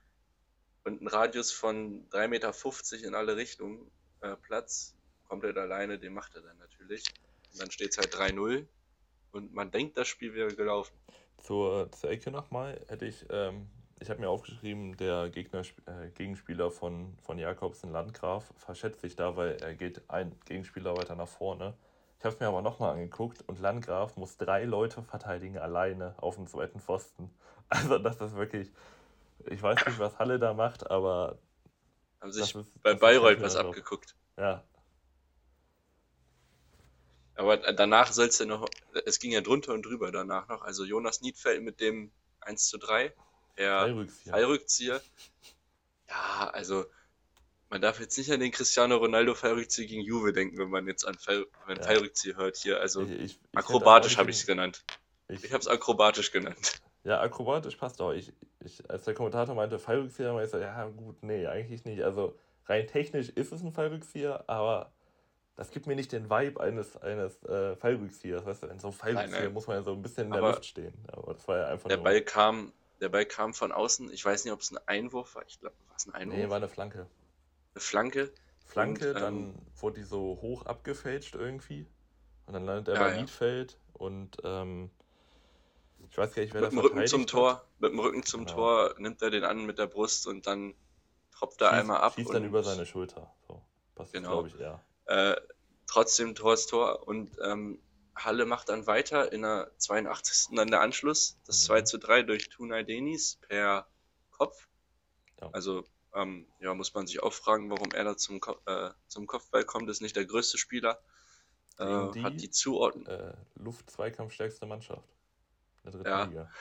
und ein Radius von 3,50 Meter in alle Richtungen äh, Platz, komplett alleine, den macht er dann natürlich. Und dann steht es halt 3-0 und man denkt, das Spiel wäre gelaufen. Zur, zur Ecke nochmal hätte ich, ähm, ich habe mir aufgeschrieben, der Gegner, äh, Gegenspieler von, von Jakobsen, Landgraf, verschätzt sich da, weil er geht ein Gegenspieler weiter nach vorne. Ich habe es mir aber nochmal angeguckt und Landgraf muss drei Leute verteidigen alleine auf dem zweiten Pfosten. Also das ist wirklich, ich weiß nicht, was Halle da macht, aber... Haben sich ist, bei Bayreuth was abgeguckt. Ja, aber danach soll es ja noch, es ging ja drunter und drüber danach noch. Also Jonas Niedfeld mit dem 1 zu 3, der Fallrückzieher. Fallrückzieher. Ja, also man darf jetzt nicht an den Cristiano Ronaldo Fallrückzieher gegen Juve denken, wenn man jetzt an Fall, ja. Fallrückzieher hört hier. Also ich, ich, akrobatisch habe ich es genannt. Ich, ich habe es akrobatisch genannt. Ja, akrobatisch passt auch. Ich, ich, als der Kommentator meinte Fallrückzieher, meinte ich so, ja gut, nee, eigentlich nicht. Also rein technisch ist es ein Fallrückzieher, aber das gibt mir nicht den Vibe eines, eines äh, Fallrückziehers. Weißt du, in so einem Fallrückzieher muss man ja so ein bisschen in der Luft stehen. Aber das war ja einfach der nur... Ball kam, Der Ball kam von außen. Ich weiß nicht, ob es ein Einwurf war. Ich glaube, war es ein Einwurf? Nee, war eine Flanke. Eine Flanke? Flanke, und, dann ähm, wurde die so hoch abgefälscht irgendwie. Und dann landet er ja, bei ja. Liedfeld und ähm, ich weiß gar nicht, wer mit das dem Rücken zum hat. Tor, Mit dem Rücken zum genau. Tor nimmt er den an mit der Brust und dann tropft er einmal ab. Schießt dann über seine Schulter. So, passt, genau. glaube ich, eher. Äh, trotzdem Tor ist Tor und ähm, Halle macht dann weiter in der 82. dann der Anschluss, das 2 mhm. zu 3 durch Tunay Denis per Kopf. Ja. Also ähm, ja, muss man sich auch fragen, warum er da zum, äh, zum Kopfball kommt, ist nicht der größte Spieler. Äh, die, hat die Zuordnung. Äh, Luftzweikampfstärkste Mannschaft. Der dritten ja. Liga.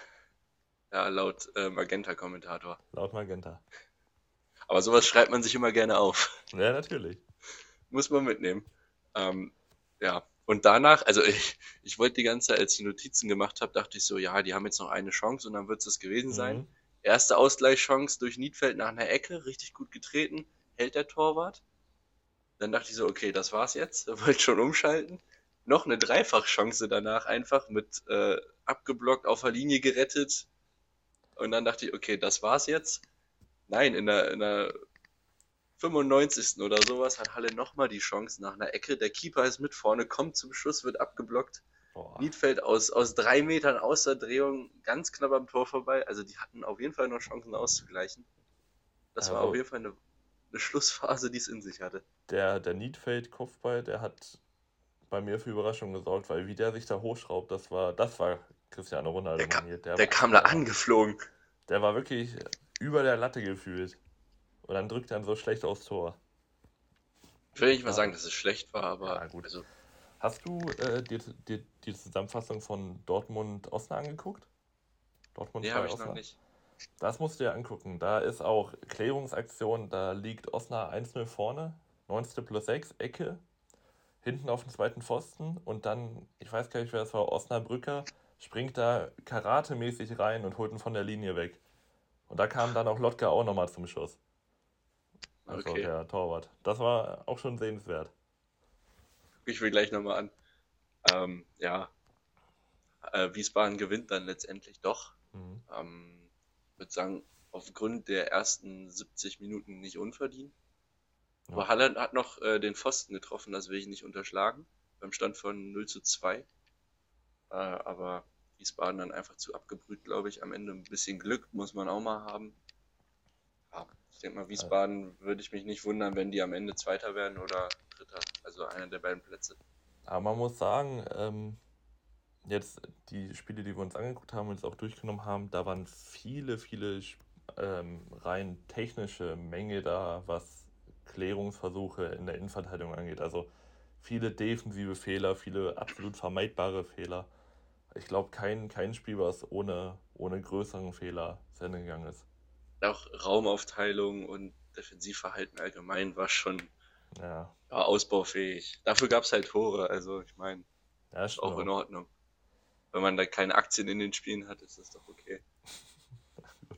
Ja, laut äh, Magenta-Kommentator. Laut Magenta. Aber sowas schreibt man sich immer gerne auf. Ja, natürlich. Muss man mitnehmen. Ähm, ja, und danach, also ich, ich wollte die ganze Zeit, als ich die Notizen gemacht habe, dachte ich so, ja, die haben jetzt noch eine Chance und dann wird es das gewesen sein. Mhm. Erste Ausgleichschance durch Niedfeld nach einer Ecke, richtig gut getreten, hält der Torwart. Dann dachte ich so, okay, das war's jetzt, wollte schon umschalten. Noch eine Dreifachchance danach einfach mit äh, abgeblockt, auf der Linie gerettet. Und dann dachte ich, okay, das war's jetzt. Nein, in der, in der 95. oder sowas hat Halle nochmal die Chance nach einer Ecke. Der Keeper ist mit vorne, kommt zum Schuss, wird abgeblockt. Boah. Niedfeld aus, aus drei Metern aus der Drehung ganz knapp am Tor vorbei. Also die hatten auf jeden Fall noch Chancen auszugleichen. Das also, war auf jeden Fall eine, eine Schlussphase, die es in sich hatte. Der, der Niedfeld-Kopfball, der hat bei mir für Überraschung gesorgt, weil wie der sich da hochschraubt, das war, das war Cristiano Ronaldo. Der, kam, der, der kam da angeflogen. Der war wirklich über der Latte gefühlt. Und dann drückt er dann so schlecht aufs Tor. Ich will nicht mal sagen, dass es schlecht war, aber. Ja, gut. Also... Hast du äh, dir, dir die Zusammenfassung von Dortmund-Osnabrück angeguckt? Dortmund nee, habe ich noch nicht. Das musst du dir angucken. Da ist auch Klärungsaktion, da liegt Osnabrück 1-0 vorne, 19. plus 6, Ecke, hinten auf dem zweiten Pfosten und dann, ich weiß gar nicht, wer das war, Osnabrücker, springt da karatemäßig rein und holt ihn von der Linie weg. Und da kam dann auch Lotka auch nochmal zum Schuss. Also okay. der Torwart. Das war auch schon sehenswert. Ich will gleich nochmal an. Ähm, ja, äh, Wiesbaden gewinnt dann letztendlich doch. Mhm. Ähm, würde sagen, aufgrund der ersten 70 Minuten nicht unverdient. Ja. Aber Halle hat noch äh, den Pfosten getroffen, das will ich nicht unterschlagen. Beim Stand von 0 zu 2. Äh, aber Wiesbaden dann einfach zu abgebrüht, glaube ich. Am Ende ein bisschen Glück muss man auch mal haben. Ich denke mal, Wiesbaden würde ich mich nicht wundern, wenn die am Ende Zweiter werden oder Dritter. Also einer der beiden Plätze. Aber man muss sagen, ähm, jetzt die Spiele, die wir uns angeguckt haben und jetzt auch durchgenommen haben, da waren viele, viele ähm, rein technische Menge da, was Klärungsversuche in der Innenverteidigung angeht. Also viele defensive Fehler, viele absolut vermeidbare Fehler ich glaube, kein, kein Spiel, was ohne, ohne größeren Fehler zu Ende gegangen ist. Auch Raumaufteilung und Defensivverhalten allgemein war schon ja. Ja, ausbaufähig. Dafür gab es halt Tore, also ich meine, ja, auch in Ordnung. Wenn man da keine Aktien in den Spielen hat, ist das doch okay.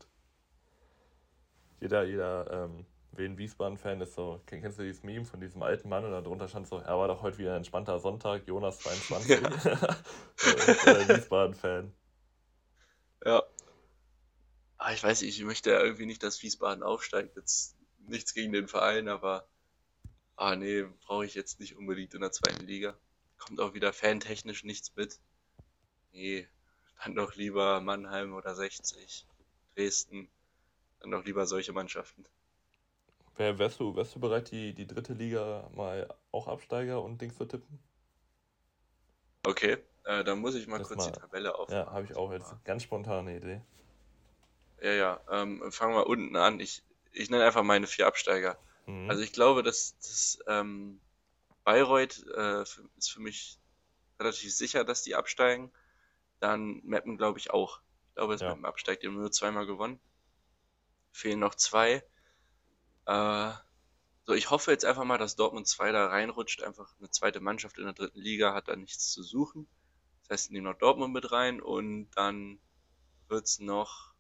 jeder, jeder ähm, Wien Wiesbaden-Fan ist so, kennst du dieses Meme von diesem alten Mann und darunter stand so, er war doch heute wieder ein entspannter Sonntag, Jonas 22. Ja. Wiesbaden-Fan. Ja. Aber ich weiß nicht, ich möchte ja irgendwie nicht, dass Wiesbaden aufsteigt. Jetzt nichts gegen den Verein, aber ah nee, brauche ich jetzt nicht unbedingt in der zweiten Liga. Kommt auch wieder fantechnisch nichts mit. Nee, dann doch lieber Mannheim oder 60, Dresden, dann doch lieber solche Mannschaften. Wär, wärst, du, wärst du bereit, die, die dritte Liga mal auch Absteiger und Dings zu tippen? Okay, äh, dann muss ich mal das kurz mal, die Tabelle aufmachen. Ja, habe ich auch jetzt. Ganz spontane Idee. Ja, ja. Ähm, fangen wir unten an. Ich, ich nenne einfach meine vier Absteiger. Mhm. Also ich glaube, dass, dass ähm, Bayreuth äh, ist für mich relativ sicher, dass die absteigen. Dann Meppen glaube ich auch. Ich glaube, dass ja. Meppen absteigt. Die haben nur zweimal gewonnen. Fehlen noch zwei. Äh, so, ich hoffe jetzt einfach mal, dass Dortmund 2 da reinrutscht. Einfach eine zweite Mannschaft in der dritten Liga hat da nichts zu suchen. Das heißt, nehmen noch Dortmund mit rein und dann wird's noch.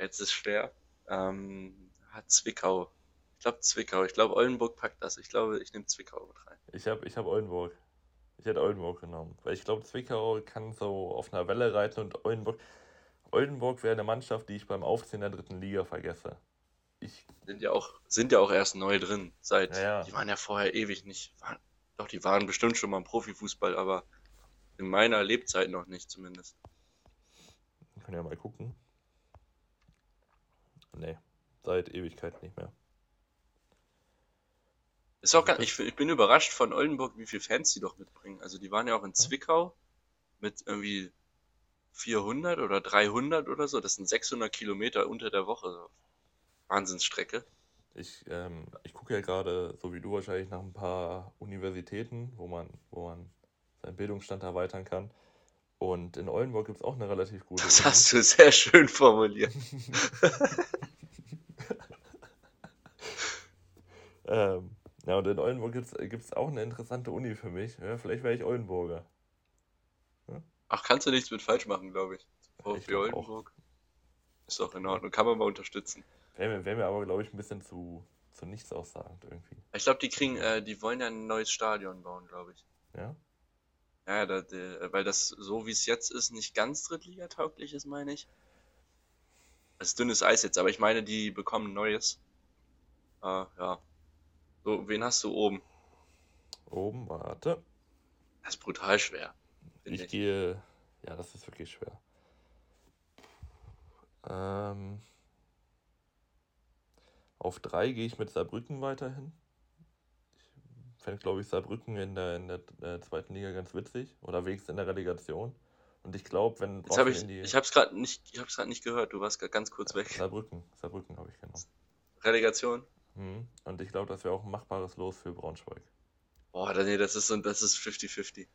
Jetzt ist schwer. Ähm, hat Zwickau. Ich glaube Zwickau. Ich glaube Oldenburg packt das. Ich glaube, ich nehme Zwickau mit rein. Ich habe ich hab Oldenburg. Ich hätte Oldenburg genommen. Weil ich glaube, Zwickau kann so auf einer Welle reiten und Oldenburg. Oldenburg wäre eine Mannschaft, die ich beim Aufziehen der dritten Liga vergesse ich. Sind ja auch, sind ja auch erst neu drin. Seit, ja, die waren ja vorher ewig nicht. Waren, doch, die waren bestimmt schon mal im Profifußball, aber in meiner Lebzeit noch nicht zumindest. Wir können ja mal gucken. Nee, seit Ewigkeit nicht mehr. Ist auch gar, ich, ich bin überrascht von Oldenburg, wie viele Fans die doch mitbringen. Also die waren ja auch in Zwickau mit irgendwie 400 oder 300 oder so. Das sind 600 Kilometer unter der Woche. Wahnsinnsstrecke. Ich, ähm, ich gucke ja gerade, so wie du wahrscheinlich, nach ein paar Universitäten, wo man, wo man seinen Bildungsstand erweitern kann. Und in Oldenburg gibt es auch eine relativ gute. Das hast du sehr schön formuliert. ähm, ja, und in Oldenburg gibt es auch eine interessante Uni für mich. Ja, vielleicht wäre ich Oldenburger. Ja? Ach, kannst du nichts mit falsch machen, glaube ich. VfB Oldenburg. Auch. Ist auch in Ordnung. Kann man mal unterstützen. Wäre mir, wär mir aber, glaube ich, ein bisschen zu, zu nichts aussagend irgendwie. Ich glaube, die kriegen, äh, die wollen ja ein neues Stadion bauen, glaube ich. Ja? Ja, da, der, weil das, so wie es jetzt ist, nicht ganz Drittliga-tauglich ist, meine ich. Das ist dünnes Eis jetzt, aber ich meine, die bekommen Neues. Äh, ja. So, wen hast du oben? Oben, warte. Das ist brutal schwer. Ich, ich, gehe. Ja, das ist wirklich schwer. Ähm, auf drei gehe ich mit Saarbrücken weiterhin fände, glaube ich, Saarbrücken in der, in der äh, zweiten Liga ganz witzig oder wenigstens in der Relegation. Und ich glaube, wenn. Jetzt hab ich die... ich habe es gerade nicht, nicht gehört, du warst gerade ganz kurz weg. Saarbrücken, Saarbrücken habe ich genommen. Relegation? Mhm. Und ich glaube, das wäre auch ein machbares Los für Braunschweig. Boah, nee, das ist das ist 50-50.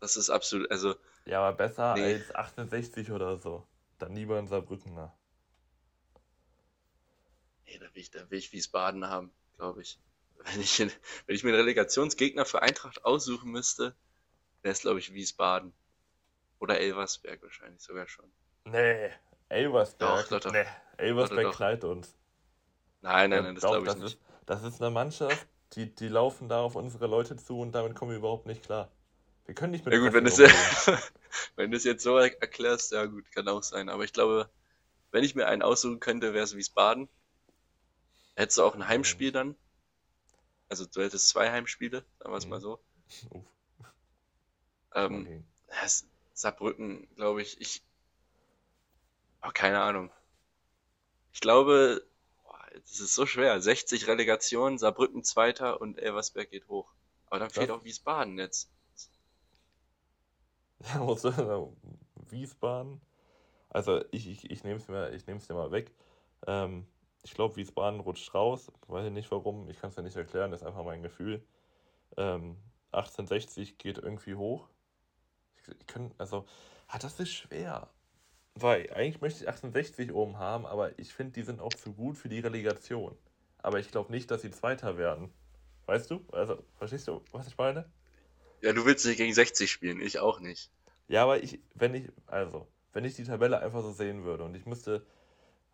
Das ist absolut, also. Ja, aber besser nee. als 68 oder so. Dann lieber in Saarbrücken, na. Nee, da will ich, da will ich Wiesbaden haben, glaube ich wenn ich, wenn ich mir einen Relegationsgegner für Eintracht aussuchen müsste, wäre es, glaube ich, Wiesbaden. Oder Elversberg wahrscheinlich sogar schon. Nee, Elversberg. Doch, doch, doch. Nee, Elversberg knallt uns. Nein, nein, nein, das glaube ich das nicht. Ist, das ist eine Mannschaft, die, die laufen da auf unsere Leute zu und damit kommen wir überhaupt nicht klar. Wir können nicht mit Ja gut, wenn, du es jetzt so erklärst, ja gut, kann auch sein. Aber ich glaube, wenn ich mir einen aussuchen könnte, wäre es Wiesbaden. Hättest du auch ein Heimspiel dann? Also du hättest zwei Heimspiele, sagen wir es mhm. mal so. Ähm, okay. Saarbrücken, glaube ich, ich. Oh, keine Ahnung. Ich glaube, es ist so schwer. 60 Relegationen, Saarbrücken Zweiter und Elversberg geht hoch. Aber dann fehlt ja. auch Wiesbaden jetzt. Ja, muss Wiesbaden. Also ich, ich, ich nehme es mir, dir mal weg. Ähm, ich glaube, Wiesbaden rutscht raus. Weiß ich nicht warum. Ich kann es ja nicht erklären. Das ist einfach mein Gefühl. Ähm, 1860 geht irgendwie hoch. Ich, ich kann, also, ah, das ist schwer. Weil eigentlich möchte ich 1860 oben haben, aber ich finde, die sind auch zu gut für die Relegation. Aber ich glaube nicht, dass sie Zweiter werden. Weißt du? Also, verstehst du, was ich meine? Ja, du willst nicht gegen 60 spielen, ich auch nicht. Ja, aber ich, wenn ich, also, wenn ich die Tabelle einfach so sehen würde und ich müsste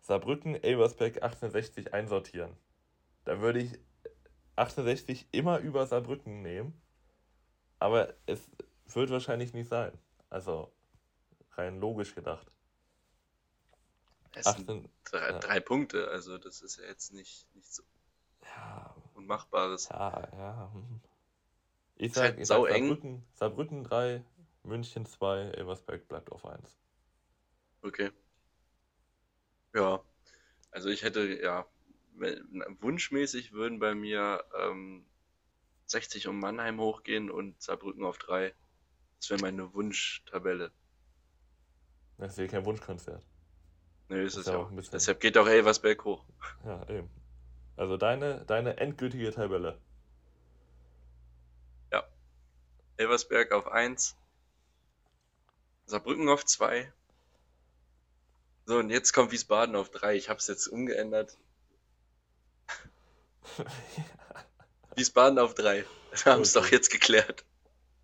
Saarbrücken, Elversberg 1860 einsortieren. Da würde ich 1860 immer über Saarbrücken nehmen. Aber es wird wahrscheinlich nicht sein. Also rein logisch gedacht. Es 18, sind drei, ja. drei, Punkte, also das ist ja jetzt nicht, nicht so ja, Unmachbares. Ja, ja. Hm. Ich sag, halt ich sag Saarbrücken, Saarbrücken 3, München 2, Elversberg bleibt auf 1. Okay. Ja, also ich hätte, ja, wunschmäßig würden bei mir ähm, 60 um Mannheim hochgehen und Saarbrücken auf 3. Das wäre meine Wunschtabelle. Das ist ja kein Wunschkonzert. Nee, ist es ja auch. Bisschen... Deshalb geht auch Elversberg hoch. Ja, eben. Also deine, deine endgültige Tabelle. Ja. Elversberg auf 1. Saarbrücken auf 2. So, und jetzt kommt Wiesbaden auf 3. Ich habe es jetzt umgeändert. Wiesbaden auf 3. Wir haben es okay. doch jetzt geklärt.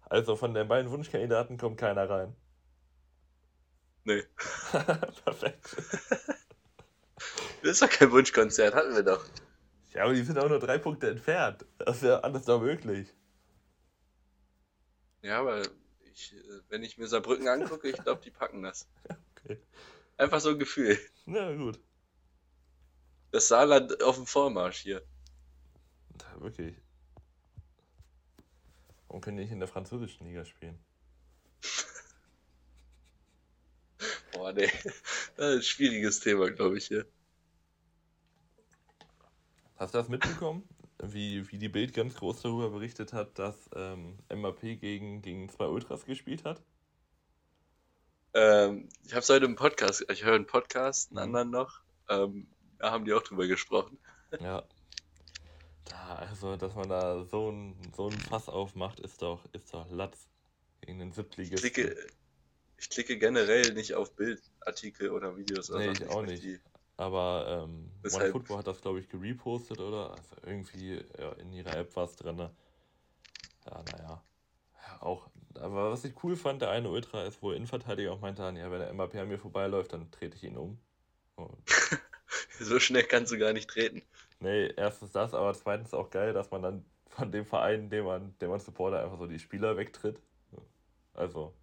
Also von den beiden Wunschkandidaten kommt keiner rein. Nee. Perfekt. Das ist doch kein Wunschkonzert, hatten wir doch. Ja, aber die sind auch nur drei Punkte entfernt. Das ist ja alles noch möglich. Ja, aber ich, wenn ich mir Saarbrücken angucke, ich glaube, die packen das. Okay. Einfach so ein Gefühl. Ja, gut. Das Saarland auf dem Vormarsch hier. Ja, wirklich. Warum können die nicht in der französischen Liga spielen? Boah, nee. Das ist ein schwieriges Thema, glaube ich, hier. Hast du das mitbekommen? wie, wie die Bild ganz groß darüber berichtet hat, dass ähm, MAP gegen, gegen zwei Ultras gespielt hat? Ähm, ich habe es heute im Podcast, ich höre einen Podcast, einen mhm. anderen noch, ähm, da haben die auch drüber gesprochen. Ja. Da, also, dass man da so ein, so ein Fass aufmacht, ist doch, ist doch Latz gegen den Siebtligisten. Ich klicke, ich klicke generell nicht auf Bildartikel oder Videos. Nee, ich auch nicht. Die... Aber ähm, OneFootball hat das, glaube ich, gerepostet, oder? Also irgendwie ja, in ihrer App war es drin. Ja, naja. Ja, auch. Aber was ich cool fand, der eine Ultra ist, wo Innenverteidiger auch meinte, ja, wenn der MAP an mir vorbeiläuft, dann trete ich ihn um. so schnell kannst du gar nicht treten. Nee, erstens das, aber zweitens auch geil, dass man dann von dem Verein, den man, den man supportet, einfach so die Spieler wegtritt. Also,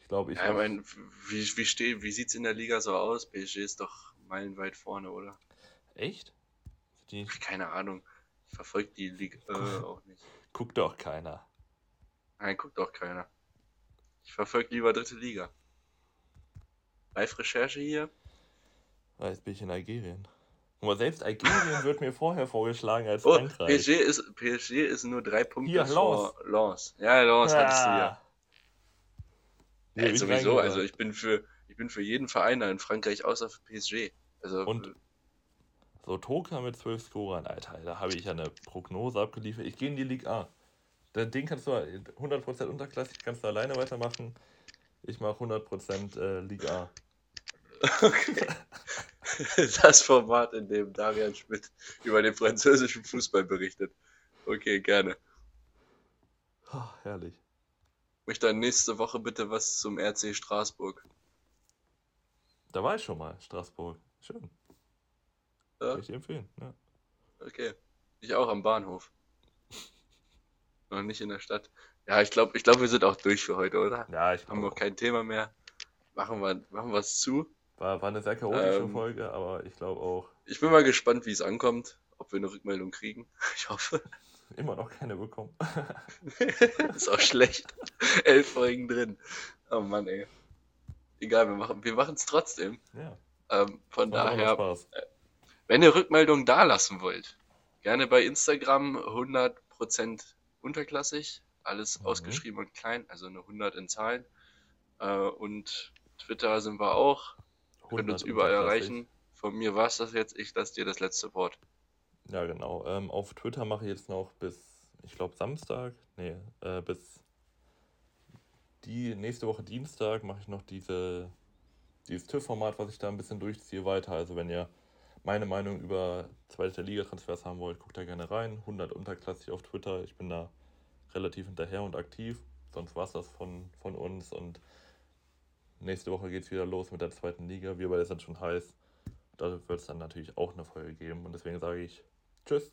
ich glaube, ich. Ja, ich meine, wie, wie, wie sieht es in der Liga so aus? PSG ist doch meilenweit vorne, oder? Echt? Die... Keine Ahnung. Ich verfolge die Liga äh, auch nicht. Guckt doch keiner. Nein, guckt doch keiner. Ich verfolge lieber dritte Liga. Live-Recherche hier. Jetzt bin ich in Algerien. Aber selbst Algerien wird mir vorher vorgeschlagen als oh, Frankreich. PSG ist, PSG ist nur drei Punkte Hier, vor Lens. Ja, Lens ja. hattest du ja. ja, ja sowieso, also ich bin für ich bin für jeden Verein in Frankreich außer für PSG. Also und so Toka mit zwölf Scorern, Alter, da habe ich ja eine Prognose abgeliefert. Ich gehe in die Liga A. Den kannst du 100% unterklassig, kannst du alleine weitermachen. Ich mache 100% äh, Liga A. Okay. Das Format, in dem Darian Schmidt über den französischen Fußball berichtet. Okay, gerne. Oh, herrlich. Ich möchte dann nächste Woche bitte was zum RC Straßburg. Da war ich schon mal, Straßburg. Schön. Ja? Kann ich dir empfehlen, ja. Okay. Ich auch am Bahnhof. Noch nicht in der Stadt. Ja, ich glaube, ich glaub, wir sind auch durch für heute, oder? Ja, ich Haben wir auch kein Thema mehr. Machen wir, machen zu. War, war eine sehr chaotische ähm, Folge, aber ich glaube auch. Ich bin mal gespannt, wie es ankommt, ob wir eine Rückmeldung kriegen. Ich hoffe. Immer noch keine bekommen. ist auch schlecht. Elf Folgen drin. Oh Mann, ey. Egal, wir machen wir es trotzdem. Ja. Ähm, von daher, äh, wenn ihr Rückmeldungen da lassen wollt, gerne bei Instagram 100% unterklassig, alles mhm. ausgeschrieben und klein, also eine 100 in Zahlen. Äh, und Twitter sind wir auch. Könnt uns überall erreichen. Von mir war es das jetzt. Ich lasse dir das letzte Wort. Ja, genau. Ähm, auf Twitter mache ich jetzt noch bis, ich glaube, Samstag. Nee, äh, bis die nächste Woche Dienstag mache ich noch diese, dieses TÜV-Format, was ich da ein bisschen durchziehe, weiter. Also, wenn ihr meine Meinung über zweite Liga-Transfers haben wollt, guckt da gerne rein. 100 unterklassig auf Twitter. Ich bin da relativ hinterher und aktiv. Sonst war es das von, von uns und Nächste Woche geht es wieder los mit der zweiten Liga. Wir beide sind schon heiß. Da wird es dann natürlich auch eine Folge geben. Und deswegen sage ich Tschüss.